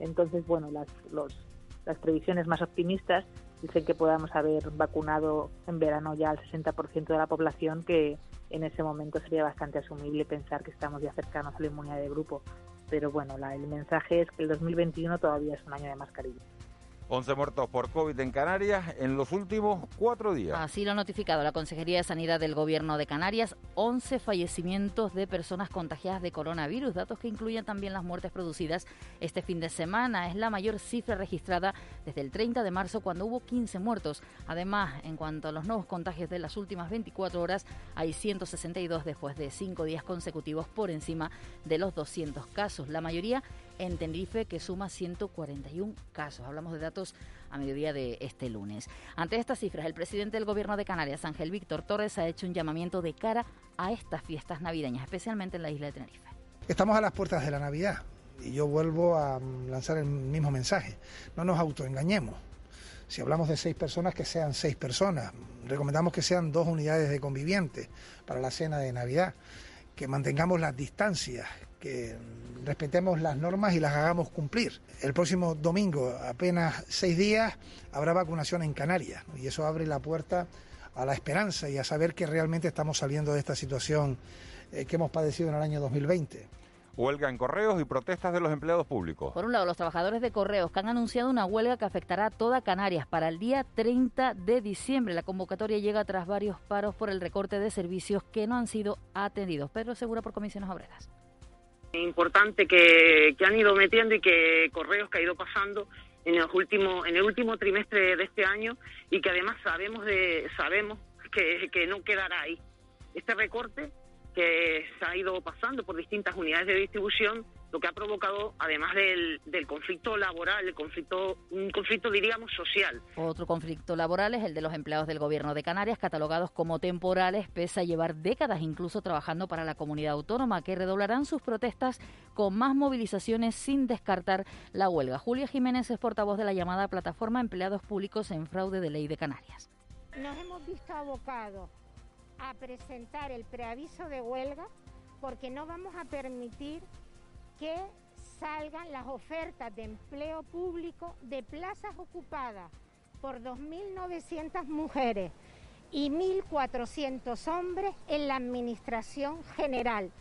Entonces, bueno, las, los, las previsiones más optimistas dicen que podamos haber vacunado en verano ya al 60% de la población, que en ese momento sería bastante asumible pensar que estamos ya cercanos a la inmunidad de grupo. Pero bueno, la, el mensaje es que el 2021 todavía es un año de mascarilla. 11 muertos por COVID en Canarias en los últimos cuatro días. Así lo ha notificado la Consejería de Sanidad del Gobierno de Canarias. 11 fallecimientos de personas contagiadas de coronavirus, datos que incluyen también las muertes producidas este fin de semana. Es la mayor cifra registrada desde el 30 de marzo, cuando hubo 15 muertos. Además, en cuanto a los nuevos contagios de las últimas 24 horas, hay 162 después de cinco días consecutivos por encima de los 200 casos. La mayoría en Tenerife, que suma 141 casos. Hablamos de datos a mediodía de este lunes. Ante estas cifras, el presidente del Gobierno de Canarias, Ángel Víctor Torres, ha hecho un llamamiento de cara a estas fiestas navideñas, especialmente en la isla de Tenerife. Estamos a las puertas de la Navidad y yo vuelvo a lanzar el mismo mensaje. No nos autoengañemos. Si hablamos de seis personas, que sean seis personas. Recomendamos que sean dos unidades de convivientes para la cena de Navidad. Que mantengamos las distancias, que respetemos las normas y las hagamos cumplir. El próximo domingo, apenas seis días, habrá vacunación en Canarias ¿no? y eso abre la puerta a la esperanza y a saber que realmente estamos saliendo de esta situación eh, que hemos padecido en el año 2020. Huelga en correos y protestas de los empleados públicos. Por un lado, los trabajadores de correos que han anunciado una huelga que afectará a toda Canarias para el día 30 de diciembre. La convocatoria llega tras varios paros por el recorte de servicios que no han sido atendidos. Pedro Segura por comisiones obreras importante que, que, han ido metiendo y que correos que ha ido pasando en el último en el último trimestre de este año y que además sabemos de sabemos que, que no quedará ahí. Este recorte que se ha ido pasando por distintas unidades de distribución, lo que ha provocado, además del, del conflicto laboral, el conflicto, un conflicto, diríamos, social. Otro conflicto laboral es el de los empleados del Gobierno de Canarias, catalogados como temporales, pese a llevar décadas incluso trabajando para la comunidad autónoma, que redoblarán sus protestas con más movilizaciones sin descartar la huelga. Julia Jiménez es portavoz de la llamada Plataforma Empleados Públicos en Fraude de Ley de Canarias. Nos hemos visto abocados a presentar el preaviso de huelga porque no vamos a permitir que salgan las ofertas de empleo público de plazas ocupadas por 2.900 mujeres y 1.400 hombres en la Administración General.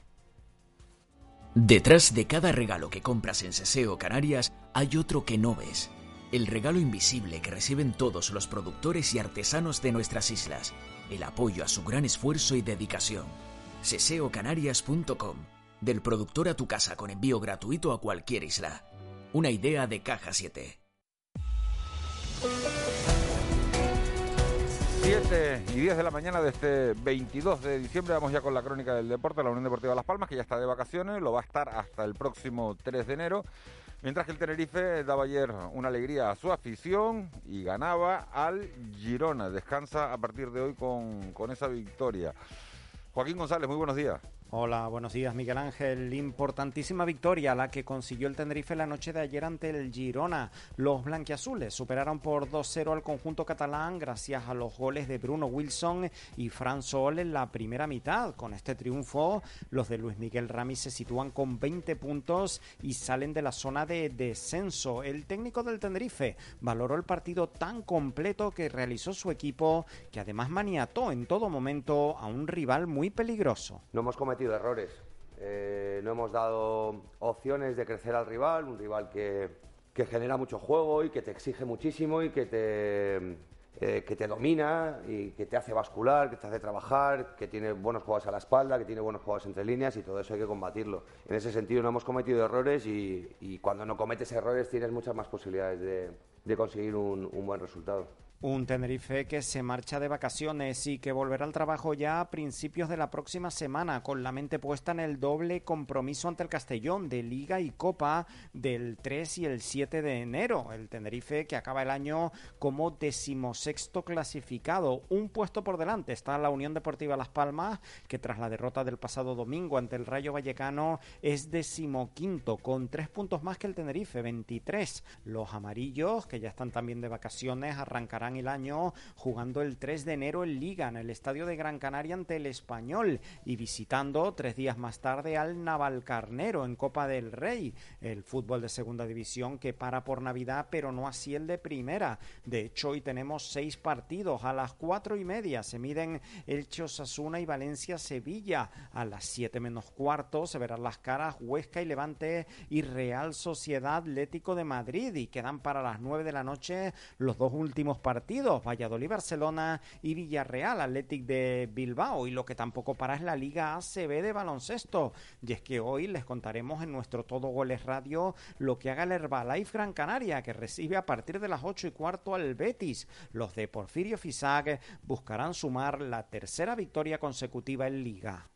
Detrás de cada regalo que compras en Seseo Canarias hay otro que no ves. El regalo invisible que reciben todos los productores y artesanos de nuestras islas el apoyo a su gran esfuerzo y dedicación. Seseocanarias.com. Del productor a tu casa con envío gratuito a cualquier isla. Una idea de Caja 7. 7 y 10 de la mañana de este 22 de diciembre vamos ya con la crónica del deporte de la Unión Deportiva Las Palmas, que ya está de vacaciones, lo va a estar hasta el próximo 3 de enero. Mientras que el Tenerife daba ayer una alegría a su afición y ganaba al Girona. Descansa a partir de hoy con, con esa victoria. Joaquín González, muy buenos días. Hola, buenos días Miguel Ángel. Importantísima victoria la que consiguió el Tenerife la noche de ayer ante el Girona. Los blanquiazules superaron por 2-0 al conjunto catalán gracias a los goles de Bruno Wilson y Fran Sol en la primera mitad. Con este triunfo, los de Luis Miguel Rami se sitúan con 20 puntos y salen de la zona de descenso. El técnico del Tenerife valoró el partido tan completo que realizó su equipo, que además maniató en todo momento a un rival muy peligroso. No hemos cometido errores. Eh, no hemos dado opciones de crecer al rival, un rival que, que, genera mucho juego y que te exige muchísimo y que te, eh, que te domina y que te hace bascular, que te hace trabajar, que tiene buenos juegos a la espalda, que tiene buenos juegos entre líneas y todo eso hay que combatirlo. En ese sentido no hemos cometido errores y, cuando no cometes errores tienes muchas más posibilidades de, de conseguir un buen resultado. Un Tenerife que se marcha de vacaciones y que volverá al trabajo ya a principios de la próxima semana, con la mente puesta en el doble compromiso ante el Castellón de Liga y Copa del 3 y el 7 de enero. El Tenerife que acaba el año como decimosexto clasificado. Un puesto por delante está la Unión Deportiva Las Palmas, que tras la derrota del pasado domingo ante el Rayo Vallecano es decimoquinto, con tres puntos más que el Tenerife, 23. Los amarillos, que ya están también de vacaciones, arrancarán el año jugando el 3 de enero en Liga en el estadio de Gran Canaria ante el Español y visitando tres días más tarde al Navalcarnero en Copa del Rey, el fútbol de segunda división que para por Navidad pero no así el de primera. De hecho hoy tenemos seis partidos. A las cuatro y media se miden Elche Osasuna y Valencia Sevilla. A las siete menos cuarto se verán las caras Huesca y Levante y Real Sociedad Atlético de Madrid. Y quedan para las nueve de la noche los dos últimos partidos partidos, Valladolid, Barcelona y Villarreal, Athletic de Bilbao. Y lo que tampoco para es la Liga ACB de baloncesto. Y es que hoy les contaremos en nuestro Todo Goles Radio lo que haga el Herbalife Gran Canaria, que recibe a partir de las ocho y cuarto al Betis. Los de Porfirio Fisac buscarán sumar la tercera victoria consecutiva en Liga.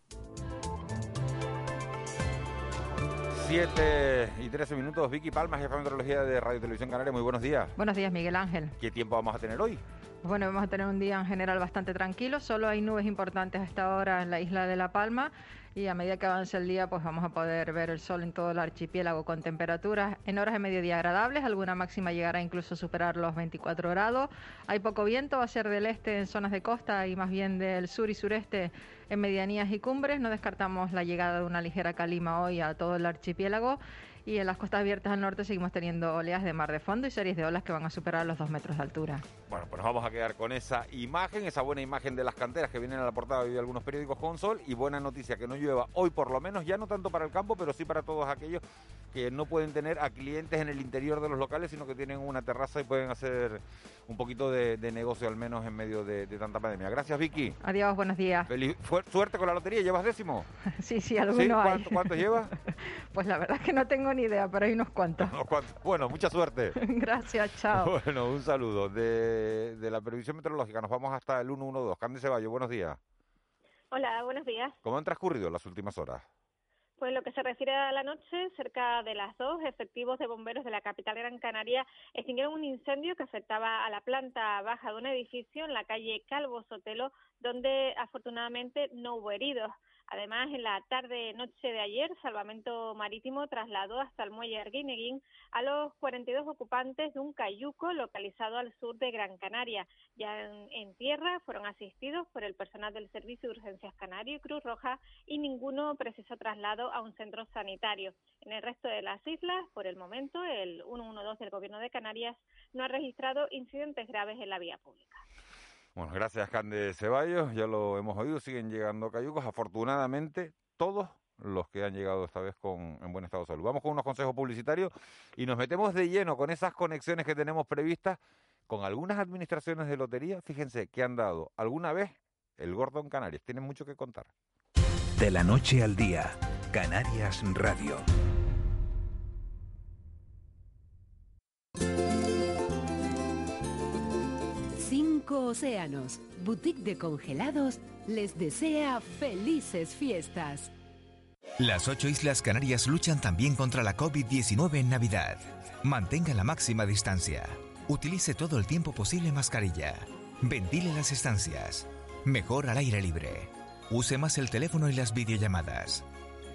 7 y 13 minutos. Vicky Palma, jefa de meteorología de Radio Televisión Canaria. Muy buenos días. Buenos días, Miguel Ángel. ¿Qué tiempo vamos a tener hoy? Bueno, vamos a tener un día en general bastante tranquilo. Solo hay nubes importantes a esta hora en la isla de La Palma. Y a medida que avance el día, pues vamos a poder ver el sol en todo el archipiélago con temperaturas en horas de mediodía agradables. Alguna máxima llegará incluso a superar los 24 grados. Hay poco viento, va a ser del este en zonas de costa y más bien del sur y sureste en medianías y cumbres. No descartamos la llegada de una ligera calima hoy a todo el archipiélago. Y en las costas abiertas al norte seguimos teniendo oleas de mar de fondo y series de olas que van a superar los dos metros de altura. Bueno, pues nos vamos a quedar con esa imagen, esa buena imagen de las canteras que vienen a la portada de algunos periódicos con sol y buena noticia que no llueva hoy por lo menos, ya no tanto para el campo, pero sí para todos aquellos que no pueden tener a clientes en el interior de los locales, sino que tienen una terraza y pueden hacer un poquito de, de negocio al menos en medio de, de, tanta pandemia. Gracias Vicky. Adiós, buenos días. Feliz, suerte con la lotería, ¿llevas décimo? [laughs] Sí, sí, alguno ¿Cuánto, ¿Cuánto llevas? [laughs] pues la verdad es que no tengo ni idea, pero hay unos cuantos. Bueno, mucha suerte. [laughs] Gracias, chao. [laughs] Bueno, un saludo. De, de la previsión meteorológica nos vamos hasta el 112. Candy Ceballos, buenos días. Hola, buenos días. ¿Cómo han transcurrido las últimas horas? Pues lo que se refiere a la noche, cerca de las dos, efectivos de bomberos de la capital Gran Canaria extinguieron un incendio que afectaba a la planta baja de un edificio en la calle Calvo Sotelo, donde afortunadamente no hubo heridos. Además, en la tarde-noche de ayer, Salvamento Marítimo trasladó hasta el muelle Arguineguín a los 42 ocupantes de un cayuco localizado al sur de Gran Canaria. Ya en, en, tierra fueron asistidos por el personal del Servicio de Urgencias Canario y Cruz Roja y ninguno precisó traslado a un centro sanitario. En el resto de las islas, por el momento, el 112 del Gobierno de Canarias no ha registrado incidentes graves en la vía pública. Bueno, gracias, Cande Ceballos. Ya lo hemos oído, siguen llegando cayucos. Afortunadamente, todos los que han llegado esta vez con, en buen estado de salud. Vamos con unos consejos publicitarios y nos metemos de lleno con esas conexiones que tenemos previstas con algunas administraciones de lotería. Fíjense que han dado alguna vez el gordo en Canarias. Tienen mucho que contar. De la noche al día, Canarias Radio. Océanos, boutique de congelados, les desea felices fiestas. Las ocho Islas Canarias luchan también contra la COVID-19 en Navidad. Mantenga la máxima distancia. Utilice todo el tiempo posible mascarilla. Ventile las estancias. Mejor al aire libre. Use más el teléfono y las videollamadas.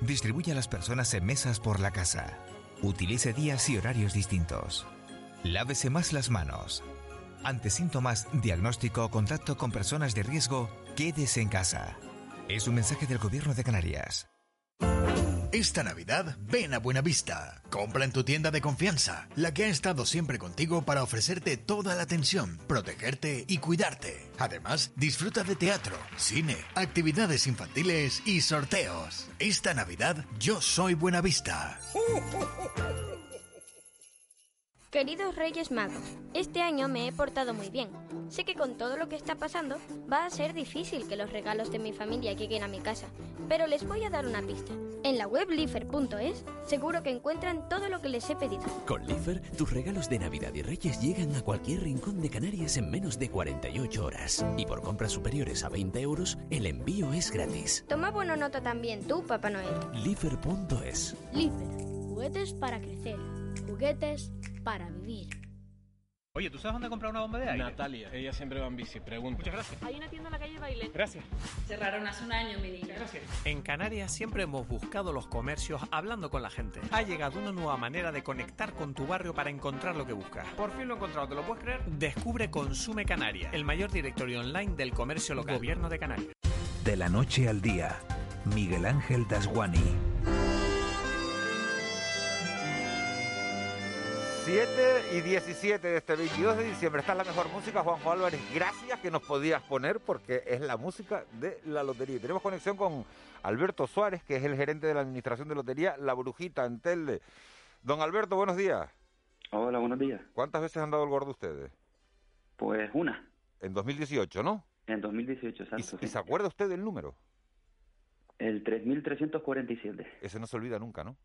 Distribuya a las personas en mesas por la casa. Utilice días y horarios distintos. Lávese más las manos. Ante síntomas, diagnóstico o contacto con personas de riesgo, quédese en casa. Es un mensaje del Gobierno de Canarias. Esta Navidad ven a Buenavista. Compra en tu tienda de confianza, la que ha estado siempre contigo para ofrecerte toda la atención, protegerte y cuidarte. Además, disfruta de teatro, cine, actividades infantiles y sorteos. Esta Navidad yo soy Buenavista. [laughs] Queridos Reyes Magos, este año me he portado muy bien. Sé que con todo lo que está pasando va a ser difícil que los regalos de mi familia lleguen a mi casa, pero les voy a dar una pista. En la web lifer.es seguro que encuentran todo lo que les he pedido. Con Lifer, tus regalos de Navidad y Reyes llegan a cualquier rincón de Canarias en menos de 48 horas. Y por compras superiores a 20 euros, el envío es gratis. Toma buena nota también tú, Papá Noel. Lifer.es Lifer, juguetes para crecer, juguetes para vivir. Oye, ¿tú sabes dónde comprar una bomba de aire? Natalia, ella siempre va en bici, pregunta. Muchas gracias. Hay una tienda en la calle Baile. Gracias. Cerraron hace un año, mi niña. Gracias. En Canarias siempre hemos buscado los comercios hablando con la gente. Ha llegado una nueva manera de conectar con tu barrio para encontrar lo que buscas. Por fin lo he encontrado, ¿te lo puedes creer? Descubre Consume Canaria, el mayor directorio online del comercio local. Gobierno de Canarias. De la noche al día, Miguel Ángel Dasguani. 7 y 17 de este 22 de diciembre. Esta es la mejor música, Juanjo Álvarez. Gracias que nos podías poner porque es la música de la lotería. Tenemos conexión con Alberto Suárez, que es el gerente de la administración de lotería La Brujita en Telde. Don Alberto, buenos días. Hola, buenos días. ¿Cuántas veces han dado el gordo ustedes? Pues una. En 2018, ¿no? En 2018, exacto. ¿Y, ¿y se acuerda usted del número? El 3347. Ese no se olvida nunca, ¿no?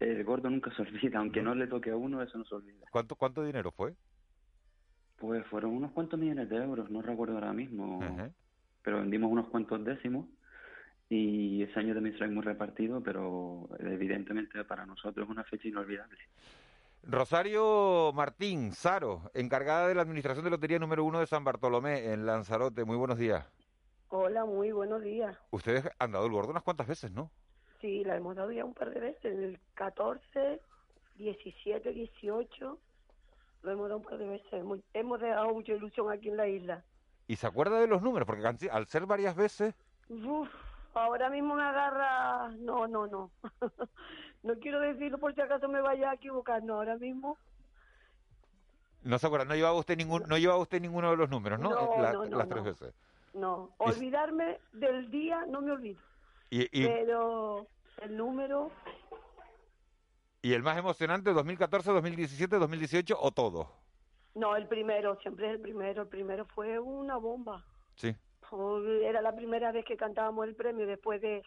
El gordo nunca se olvida, aunque no le toque a uno, eso no se olvida. ¿Cuánto, cuánto dinero fue? Pues fueron unos cuantos millones de euros, no recuerdo ahora mismo, pero vendimos unos cuantos décimos y ese año también se lo hemos repartido, pero evidentemente para nosotros es una fecha inolvidable. Rosario Martín, Saro, encargada de la Administración de Lotería número uno de San Bartolomé, en Lanzarote. Muy buenos días. Hola, muy buenos días. Ustedes han dado el gordo unas cuantas veces, ¿no? Sí, la hemos dado ya un par de veces, el 14, 17, 18, lo hemos dado un par de veces. Hemos, hemos dado mucha ilusión aquí en la isla. ¿Y se acuerda de los números? Porque al ser varias veces... Uf, ahora mismo me agarra... No, no, no. [laughs] no quiero decirlo por si acaso me vaya a equivocar, no, ahora mismo... No se acuerda, no llevaba usted ningún, no llevaba usted ninguno de los números, ¿no? No, La- no, no, las tres veces. No, olvidarme del día no me olvido. Y, y, Pero el número, y el más emocionante, 2014, 2017, 2018 o todo. no, el primero, siempre es el primero. El primero fue una bomba. Sí. Era la primera vez que cantábamos el premio después de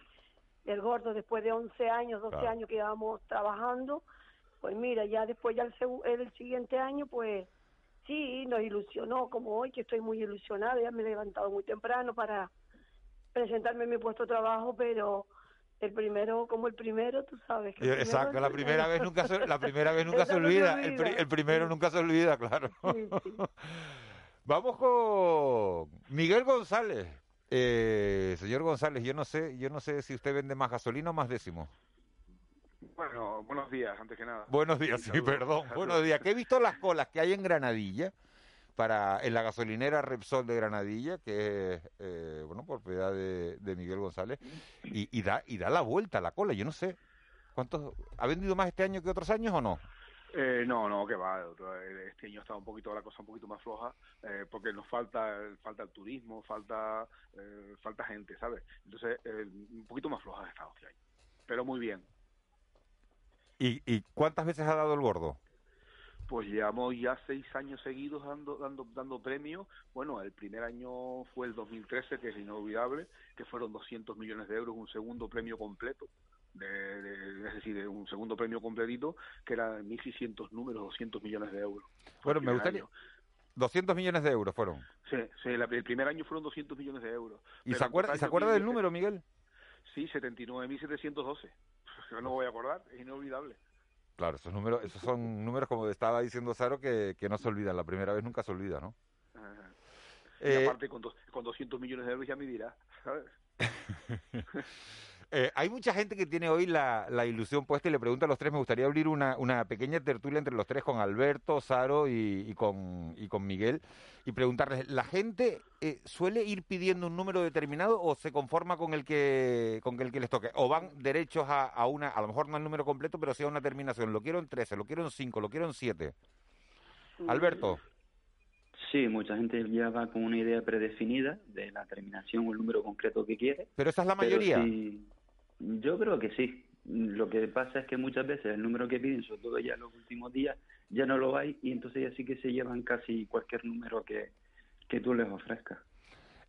del gordo, después de 11 años, 12 Claro. años que íbamos trabajando Pues mira, ya después, ya el, el siguiente año, pues sí, nos ilusionó, como hoy, que estoy muy ilusionada, ya me he levantado muy temprano para presentarme en mi puesto de trabajo, pero el primero, como el primero, tú sabes. Que primero Exacto, la primera vez nunca se, la primera vez [laughs] nunca se olvida, el, pri- el primero nunca se olvida, claro. [laughs] Vamos con Miguel González. Eh, señor González, yo no sé, yo no sé si usted vende más gasolina o más décimo. Bueno, buenos días, antes que nada. Buenos días, sí, perdón. [laughs] Buenos días. Que he visto las colas que hay en Granadilla para en la gasolinera Repsol de Granadilla, que es eh, bueno propiedad de, de Miguel González, y, y da y da la vuelta la cola. Yo no sé cuántos ha vendido más este año que otros años o no. Eh, no, no, que va. Este año está un poquito la cosa un poquito más floja eh, porque nos falta falta el turismo, falta eh, falta gente, ¿sabes? Entonces eh, un poquito más floja ha estado este año, pero muy bien. ¿Y, y cuántas veces ha dado el gordo? Pues llevamos ya seis años seguidos dando dando dando premios. Bueno, el primer año fue el 2013, que es inolvidable, que fueron 200 millones de euros, un segundo premio completo. De, de- es decir, de un segundo premio completito, que era 1.600 números, 200 millones de euros. Bueno, me gustaría... año. 200 millones de euros fueron. Sí, sí, el primer año fueron 200 millones de euros. ¿Y Pero se acuerda, ¿se acuerda del 2013 número, Miguel? Sí, 79.712. Yo [laughs] no voy a acordar, es inolvidable. Claro, esos números, esos son números, como estaba diciendo Saro, que, que no se olvidan. La primera vez nunca se olvida, ¿no? Ajá. Eh, y aparte, con, dos- con 200 millones de euros ya me dirá, ¿sabes? [laughs] Eh, hay mucha gente que tiene hoy la, la ilusión puesta y le pregunta a los tres, me gustaría abrir una, una pequeña tertulia entre los tres con Alberto, Saro y, y con, y con Miguel y preguntarles, ¿la gente eh, suele ir pidiendo un número determinado o se conforma con el que con el que les toque? ¿O van derechos a, a una, a lo mejor no al número completo, pero sí a una terminación? Lo quiero en 13, lo quiero en 5, lo quiero en 7. Alberto. Sí, mucha gente ya va con una idea predefinida de la terminación o el número concreto que quiere. Pero esa es la mayoría. sí, yo creo que sí. Lo que pasa es que muchas veces el número que piden, sobre todo ya en los últimos días, ya no lo hay y entonces ya sí que se llevan casi cualquier número que, que tú les ofrezcas.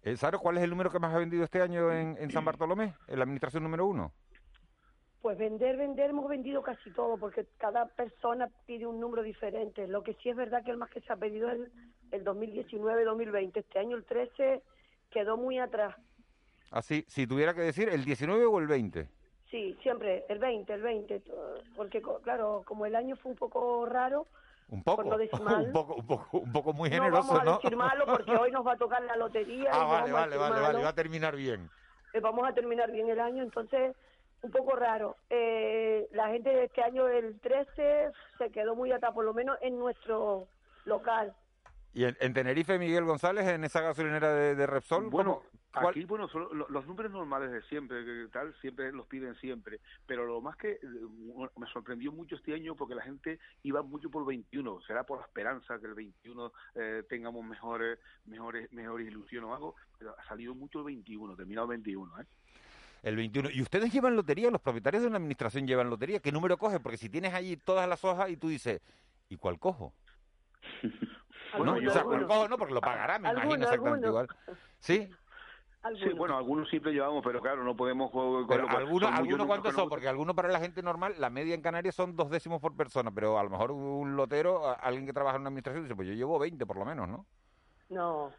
Eh, Saro, ¿cuál es el número que más ha vendido este año en, en San Bartolomé? En la administración número uno. Pues vender, vender, hemos vendido casi todo, porque cada persona pide un número diferente. Lo que sí es verdad que el más que se ha pedido es el, el 2019-2020. Este año el 13 quedó muy atrás. Así, si tuviera que decir, ¿el 19 o el 20? Sí, siempre, el 20, el 20. todo. Porque, claro, como el año fue un poco raro, Un poco, Por no mal. un poco, un poco, un poco muy no generoso, vamos a ¿no? decir malo porque hoy nos va a tocar la lotería. y ah, no vale, vamos a vale, vale, vale, malo. va a terminar bien. Eh, vamos a terminar bien el año, entonces un poco raro. Eh, la gente de este año, el 13, se quedó muy atrás, por lo menos en nuestro local. ¿Y en, en Tenerife, Miguel González, en esa gasolinera de, de Repsol? Bueno, cómo- aquí, bueno, son lo- los números normales de siempre, que tal, siempre los piden siempre. Pero lo más que eh, me sorprendió mucho este año porque la gente iba mucho por 21. Será por la esperanza que el 21 eh, tengamos mejores, mejores, mejores ilusiones o algo. Pero ha salido mucho el 21, terminado el 21, ¿eh? El 21. ¿Y ustedes llevan lotería? ¿Los propietarios de una administración llevan lotería? ¿Qué número coges? Porque si tienes allí todas las hojas y tú dices, ¿y cuál cojo? [laughs] Bueno, Algunos, o sea, ¿cuál cojo? No, porque lo pagará, me imagino exactamente igual. Algunos. ¿Sí? Bueno, algunos siempre llevamos, pero claro, no podemos jugar Pero con- algunos, números ¿cuántos son? Porque algunos para la gente normal, la media en Canarias son dos décimos por persona, pero a lo mejor un lotero, alguien que trabaja en una administración, dice, pues yo llevo 20 por lo menos, ¿no? No.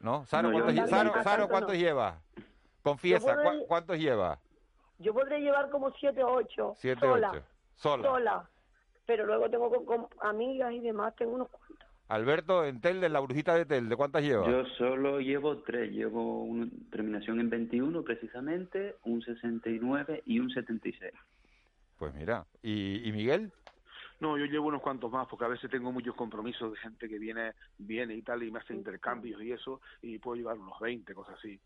¿No? Saro, ¿cuántos, no. lle- Saro, Tanto Saro, no. ¿cuántos lleva? Confiesa, Yo ¿cu- podré- ¿cuántos lleva? Yo podré llevar como 7 o 8. Siete, sola, ocho. Sola. Sola. Pero luego tengo con, con amigas y demás, tengo unos cuantos. Alberto, en Telde, la brujita de Telde, ¿cuántas lleva? Yo solo llevo tres, llevo una terminación en 21 precisamente, un 69 y un 76. Pues mira, ¿y, y Miguel? No, yo llevo unos cuantos más porque a veces tengo muchos compromisos de gente que viene viene y tal y me hace intercambios y eso y puedo llevar unos 20, cosas así.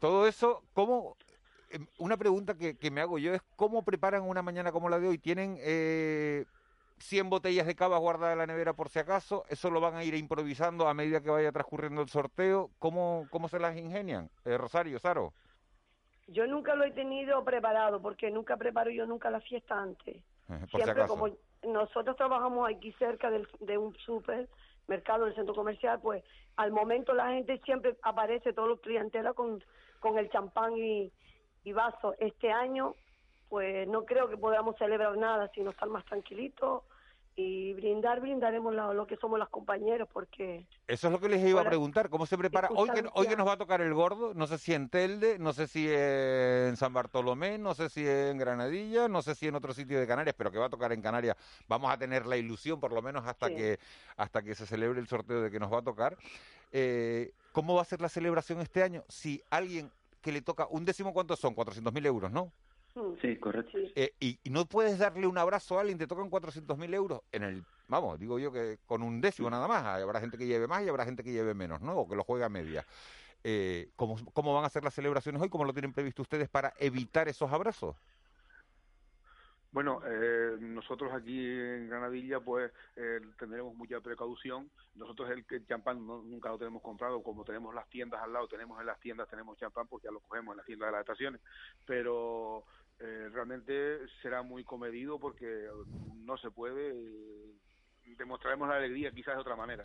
Todo eso, ¿cómo? em, Una pregunta que, que me hago yo es, ¿cómo preparan una mañana como la de hoy? ¿Tienen eh, 100 botellas de cava guardadas en la nevera por si acaso? ¿Eso lo van a ir improvisando a medida que vaya transcurriendo el sorteo? ¿Cómo, cómo se las ingenian? Eh, Rosario, Saro. Yo nunca lo he tenido preparado, porque nunca preparo yo nunca la fiesta antes. [laughs] Por si Siempre acaso. como nosotros trabajamos aquí cerca del- de un supermercado, del centro comercial, pues al momento la gente siempre aparece, todos los clientela con, con el champán y, y vaso. Este año pues no creo que podamos celebrar nada, sino estar más tranquilitos y brindar, brindaremos lo, lo que somos los compañeros, porque Eso es lo que les iba a preguntar. ¿Cómo se prepara? Hoy que, hoy que nos va a tocar el gordo, no sé si en Telde, no sé si en San Bartolomé, no sé si en Granadilla, no sé si en otro sitio de Canarias, pero que va a tocar en Canarias. Vamos a tener la ilusión, por lo menos hasta Sí. que hasta que se celebre el sorteo de que nos va a tocar. Eh, ¿Cómo va a ser la celebración este año? Si alguien que le toca un décimo, ¿cuántos son? 400.000 euros, ¿no? Sí, correcto. Eh, y, y no puedes darle un abrazo a alguien, te tocan 400.000 euros en el, vamos, digo yo que con un décimo nada más, habrá gente que lleve más y habrá gente que lleve menos, ¿no? O que lo juegue a media. Eh, ¿cómo, ¿Cómo van a ser las celebraciones hoy? ¿Cómo lo tienen previsto ustedes para evitar esos abrazos? Bueno, eh, nosotros aquí en Granadilla pues eh, tendremos mucha precaución. Nosotros el, el champán no- nunca lo tenemos comprado, como tenemos las tiendas al lado, tenemos en las tiendas, tenemos champán, pues ya lo cogemos en las tiendas de las estaciones. Pero eh, realmente será muy comedido porque no se puede. eh, demostraremos la alegría quizás de otra manera.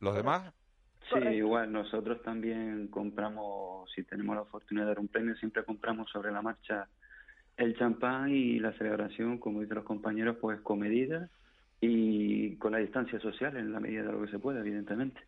¿Los demás? Sí, igual nosotros también compramos, si tenemos la oportunidad de dar un premio, siempre compramos sobre la marcha el champán y la celebración, como dicen los compañeros, pues con medidas y con la distancia social en la medida de lo que se pueda, evidentemente.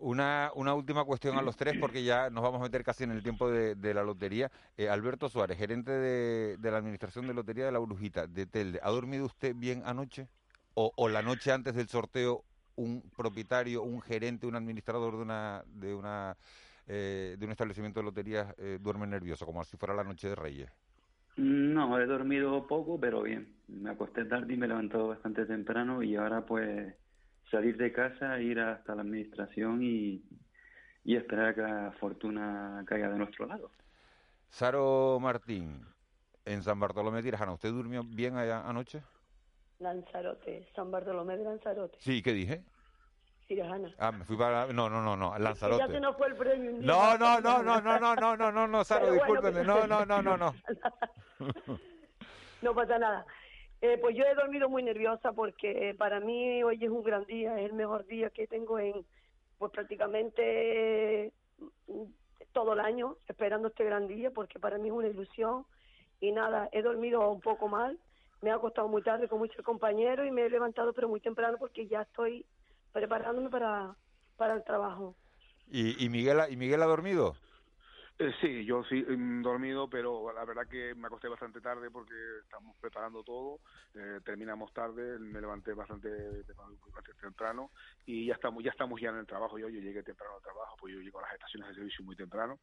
Una, una última cuestión a los tres, [clears throat] porque ya nos vamos a meter casi en el tiempo de, de la lotería. Eh, Alberto Suárez, gerente de, de la Administración de Lotería de la Brujita, de Telde, ¿ha dormido usted bien anoche? ¿O, o la noche antes del sorteo un propietario, un gerente, un administrador de una de una eh, de un establecimiento de loterías eh, duerme nervioso, como si fuera la noche de Reyes? No, he dormido poco, pero bien. Me acosté tarde y me he levantado bastante temprano y ahora pues salir de casa, ir hasta la administración y, y esperar a que la fortuna caiga de nuestro lado. Saro Martín, en San Bartolomé de Tirajana, ¿usted durmió bien allá anoche? Lanzarote, San Bartolomé de Lanzarote, Sí, ¿qué dije? Tirajana. Ah, me fui para... No, no, no, no, Lanzarote. ya se nos fue el premio. No, no, no, no, no, no, no, no, no, no, Saro, discúlpeme. No, no, no, no, no. No pasa nada. Eh, pues yo he dormido muy nerviosa porque eh, para mí hoy es un gran día, es el mejor día que tengo en, pues prácticamente mm, todo el año esperando este gran día porque para mí es una ilusión y nada, he dormido un poco mal, me ha acostado muy tarde con muchos compañeros y me he levantado pero muy temprano porque ya estoy preparándome para, para el trabajo. ¿Y, y Miguel, ¿Y Miguel ha dormido? Eh, sí, yo sí mm, dormido, pero la verdad que me acosté bastante tarde porque estamos preparando todo. eh, terminamos tarde, me levanté bastante, bastante temprano y ya estamos ya estamos ya en el trabajo. Yo, yo llegué temprano al trabajo, pues yo llego a las estaciones de servicio muy temprano.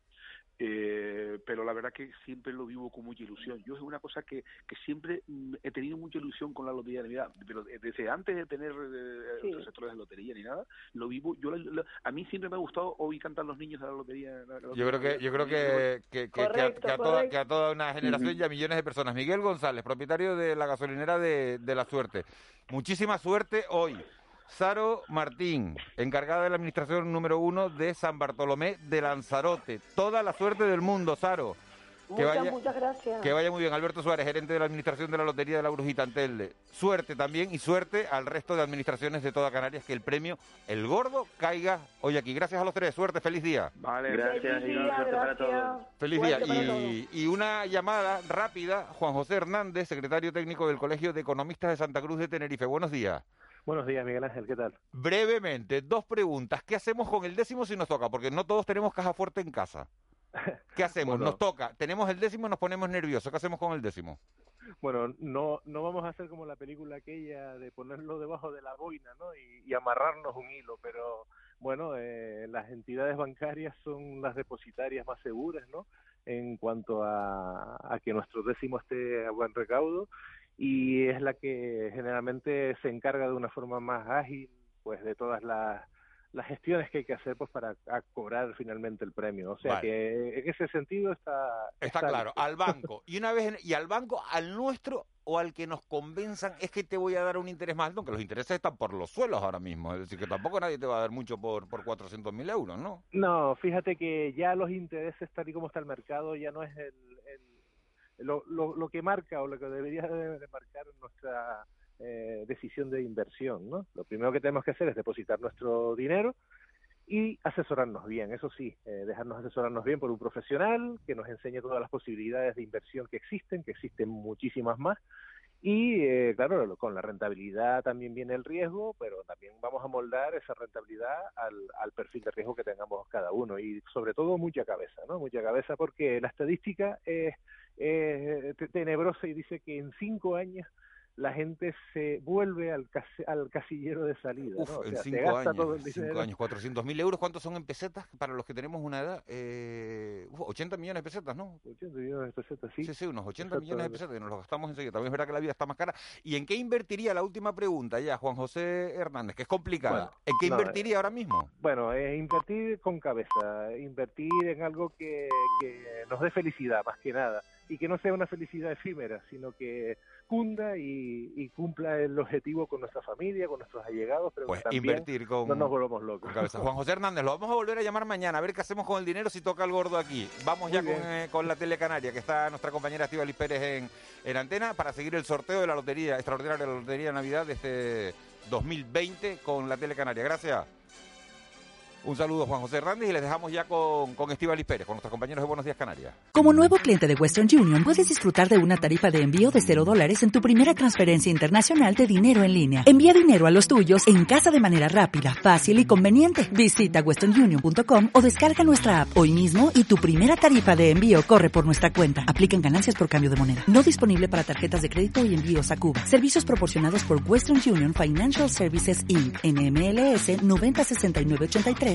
Eh, pero la verdad que siempre lo vivo con mucha ilusión. Yo es una cosa que, que siempre mm, he tenido mucha ilusión con la lotería de Navidad, pero desde antes de tener eh, Sí. otros sectores de lotería ni nada, lo vivo. Yo la- la- a mí siempre me ha gustado oír cantar los niños de la lotería. la- la Yo lotería creo que, yo creo Que, que, que- que a, Correcto, que a toda, que a toda una generación Ujú. y a millones de personas. Miguel González, propietario de la gasolinera de, de La Suerte. Muchísima suerte hoy. Saro Martín, encargada de la administración número uno de San Bartolomé de Lanzarote. Toda la suerte del mundo, Saro. Que Muchas, vaya, muchas gracias. que vaya muy bien. Alberto Suárez, gerente de la administración de la Lotería de la Brujita en Telde. Suerte también y suerte al resto de administraciones de toda Canarias que el premio, el gordo, caiga hoy aquí. Gracias a los tres. Suerte, feliz día. Vale, Gracias y buena suerte para todos. Feliz día. Y, y una llamada rápida, Juan José Hernández, secretario técnico del Colegio de Economistas de Santa Cruz de Tenerife. Buenos días. Buenos días, Miguel Ángel, ¿qué tal? Brevemente, dos preguntas. ¿Qué hacemos con el décimo si nos toca? Porque no todos tenemos caja fuerte en casa. ¿Qué hacemos? Bueno. Nos toca. Tenemos el décimo nos ponemos nerviosos. ¿Qué hacemos con el décimo? Bueno, no, no vamos a hacer como la película aquella de ponerlo debajo de la boina, ¿no? Y, y amarrarnos un hilo, pero bueno, eh, las entidades bancarias son las depositarias más seguras, ¿no? En cuanto a, a que nuestro décimo esté a buen recaudo y es la que generalmente se encarga de una forma más ágil, pues de todas las las gestiones que hay que hacer pues para cobrar finalmente el premio. O sea Vale. que en ese sentido está Está claro, al [laughs] banco. Y una vez en- y al banco, al nuestro o al que nos convenzan es que te voy a dar un interés más alto, que los intereses están por los suelos ahora mismo. Es decir, que tampoco nadie te va a dar mucho por, por 400 mil euros, ¿no? No, fíjate que ya los intereses tal y como está el mercado ya no es el, el- lo, lo, lo que marca o lo que debería de, de marcar nuestra decisión de inversión, ¿no? Lo primero que tenemos que hacer es depositar nuestro dinero y asesorarnos bien, eso sí, eh, dejarnos asesorarnos bien por un profesional que nos enseñe todas las posibilidades de inversión que existen, que existen muchísimas más, y eh, claro, con la rentabilidad también viene el riesgo, pero también vamos a moldar esa rentabilidad al, al perfil de riesgo que tengamos cada uno y sobre todo mucha cabeza, ¿no? Mucha cabeza porque la estadística es, es tenebrosa y dice que en cinco años la gente se vuelve al, al casillero de salida. ¿no? en cinco años, todo el cinco años, 400 mil euros, ¿cuántos son en pesetas para los que tenemos una edad? Eh, 80 millones de pesetas, ¿no? 80 millones de pesetas, sí. Sí, sí, unos 80 millones de pesetas y nos los gastamos enseguida. También es verdad que la vida está más cara. ¿Y en qué invertiría, la última pregunta ya, Juan José Hernández, que es complicada? ¿En qué invertiría eh, ahora mismo? Bueno, eh, invertir con cabeza, invertir en algo que, que nos dé felicidad, más que nada, y que no sea una felicidad efímera, sino que cunda y, cumpla el objetivo con nuestra familia, con nuestros allegados, pero pues también invertir con, no nos volvamos locos. Juan José Hernández, lo vamos a volver a llamar mañana, a ver qué hacemos con el dinero si toca el gordo aquí. Vamos ya con, eh, con, la Telecanaria, que está nuestra compañera Estivali Pérez en, en antena, para seguir el sorteo de la lotería extraordinaria de la Lotería de Navidad de este 2020 con la Telecanaria. Gracias. Un saludo Juan José Hernández y les dejamos ya con, con Estíbaliz Pérez, con nuestros compañeros de Buenos Días Canarias. Como nuevo cliente de Western Union, puedes disfrutar de una tarifa de envío de cero dólares en tu primera transferencia internacional de dinero en línea. Envía dinero a los tuyos en casa de manera rápida, fácil y conveniente. Visita westernunion.com o descarga nuestra app hoy mismo y tu primera tarifa de envío corre por nuestra cuenta. Aplican ganancias por cambio de moneda. No disponible para tarjetas de crédito y envíos a Cuba. Servicios proporcionados por Western Union Financial Services Inc. NMLS 906983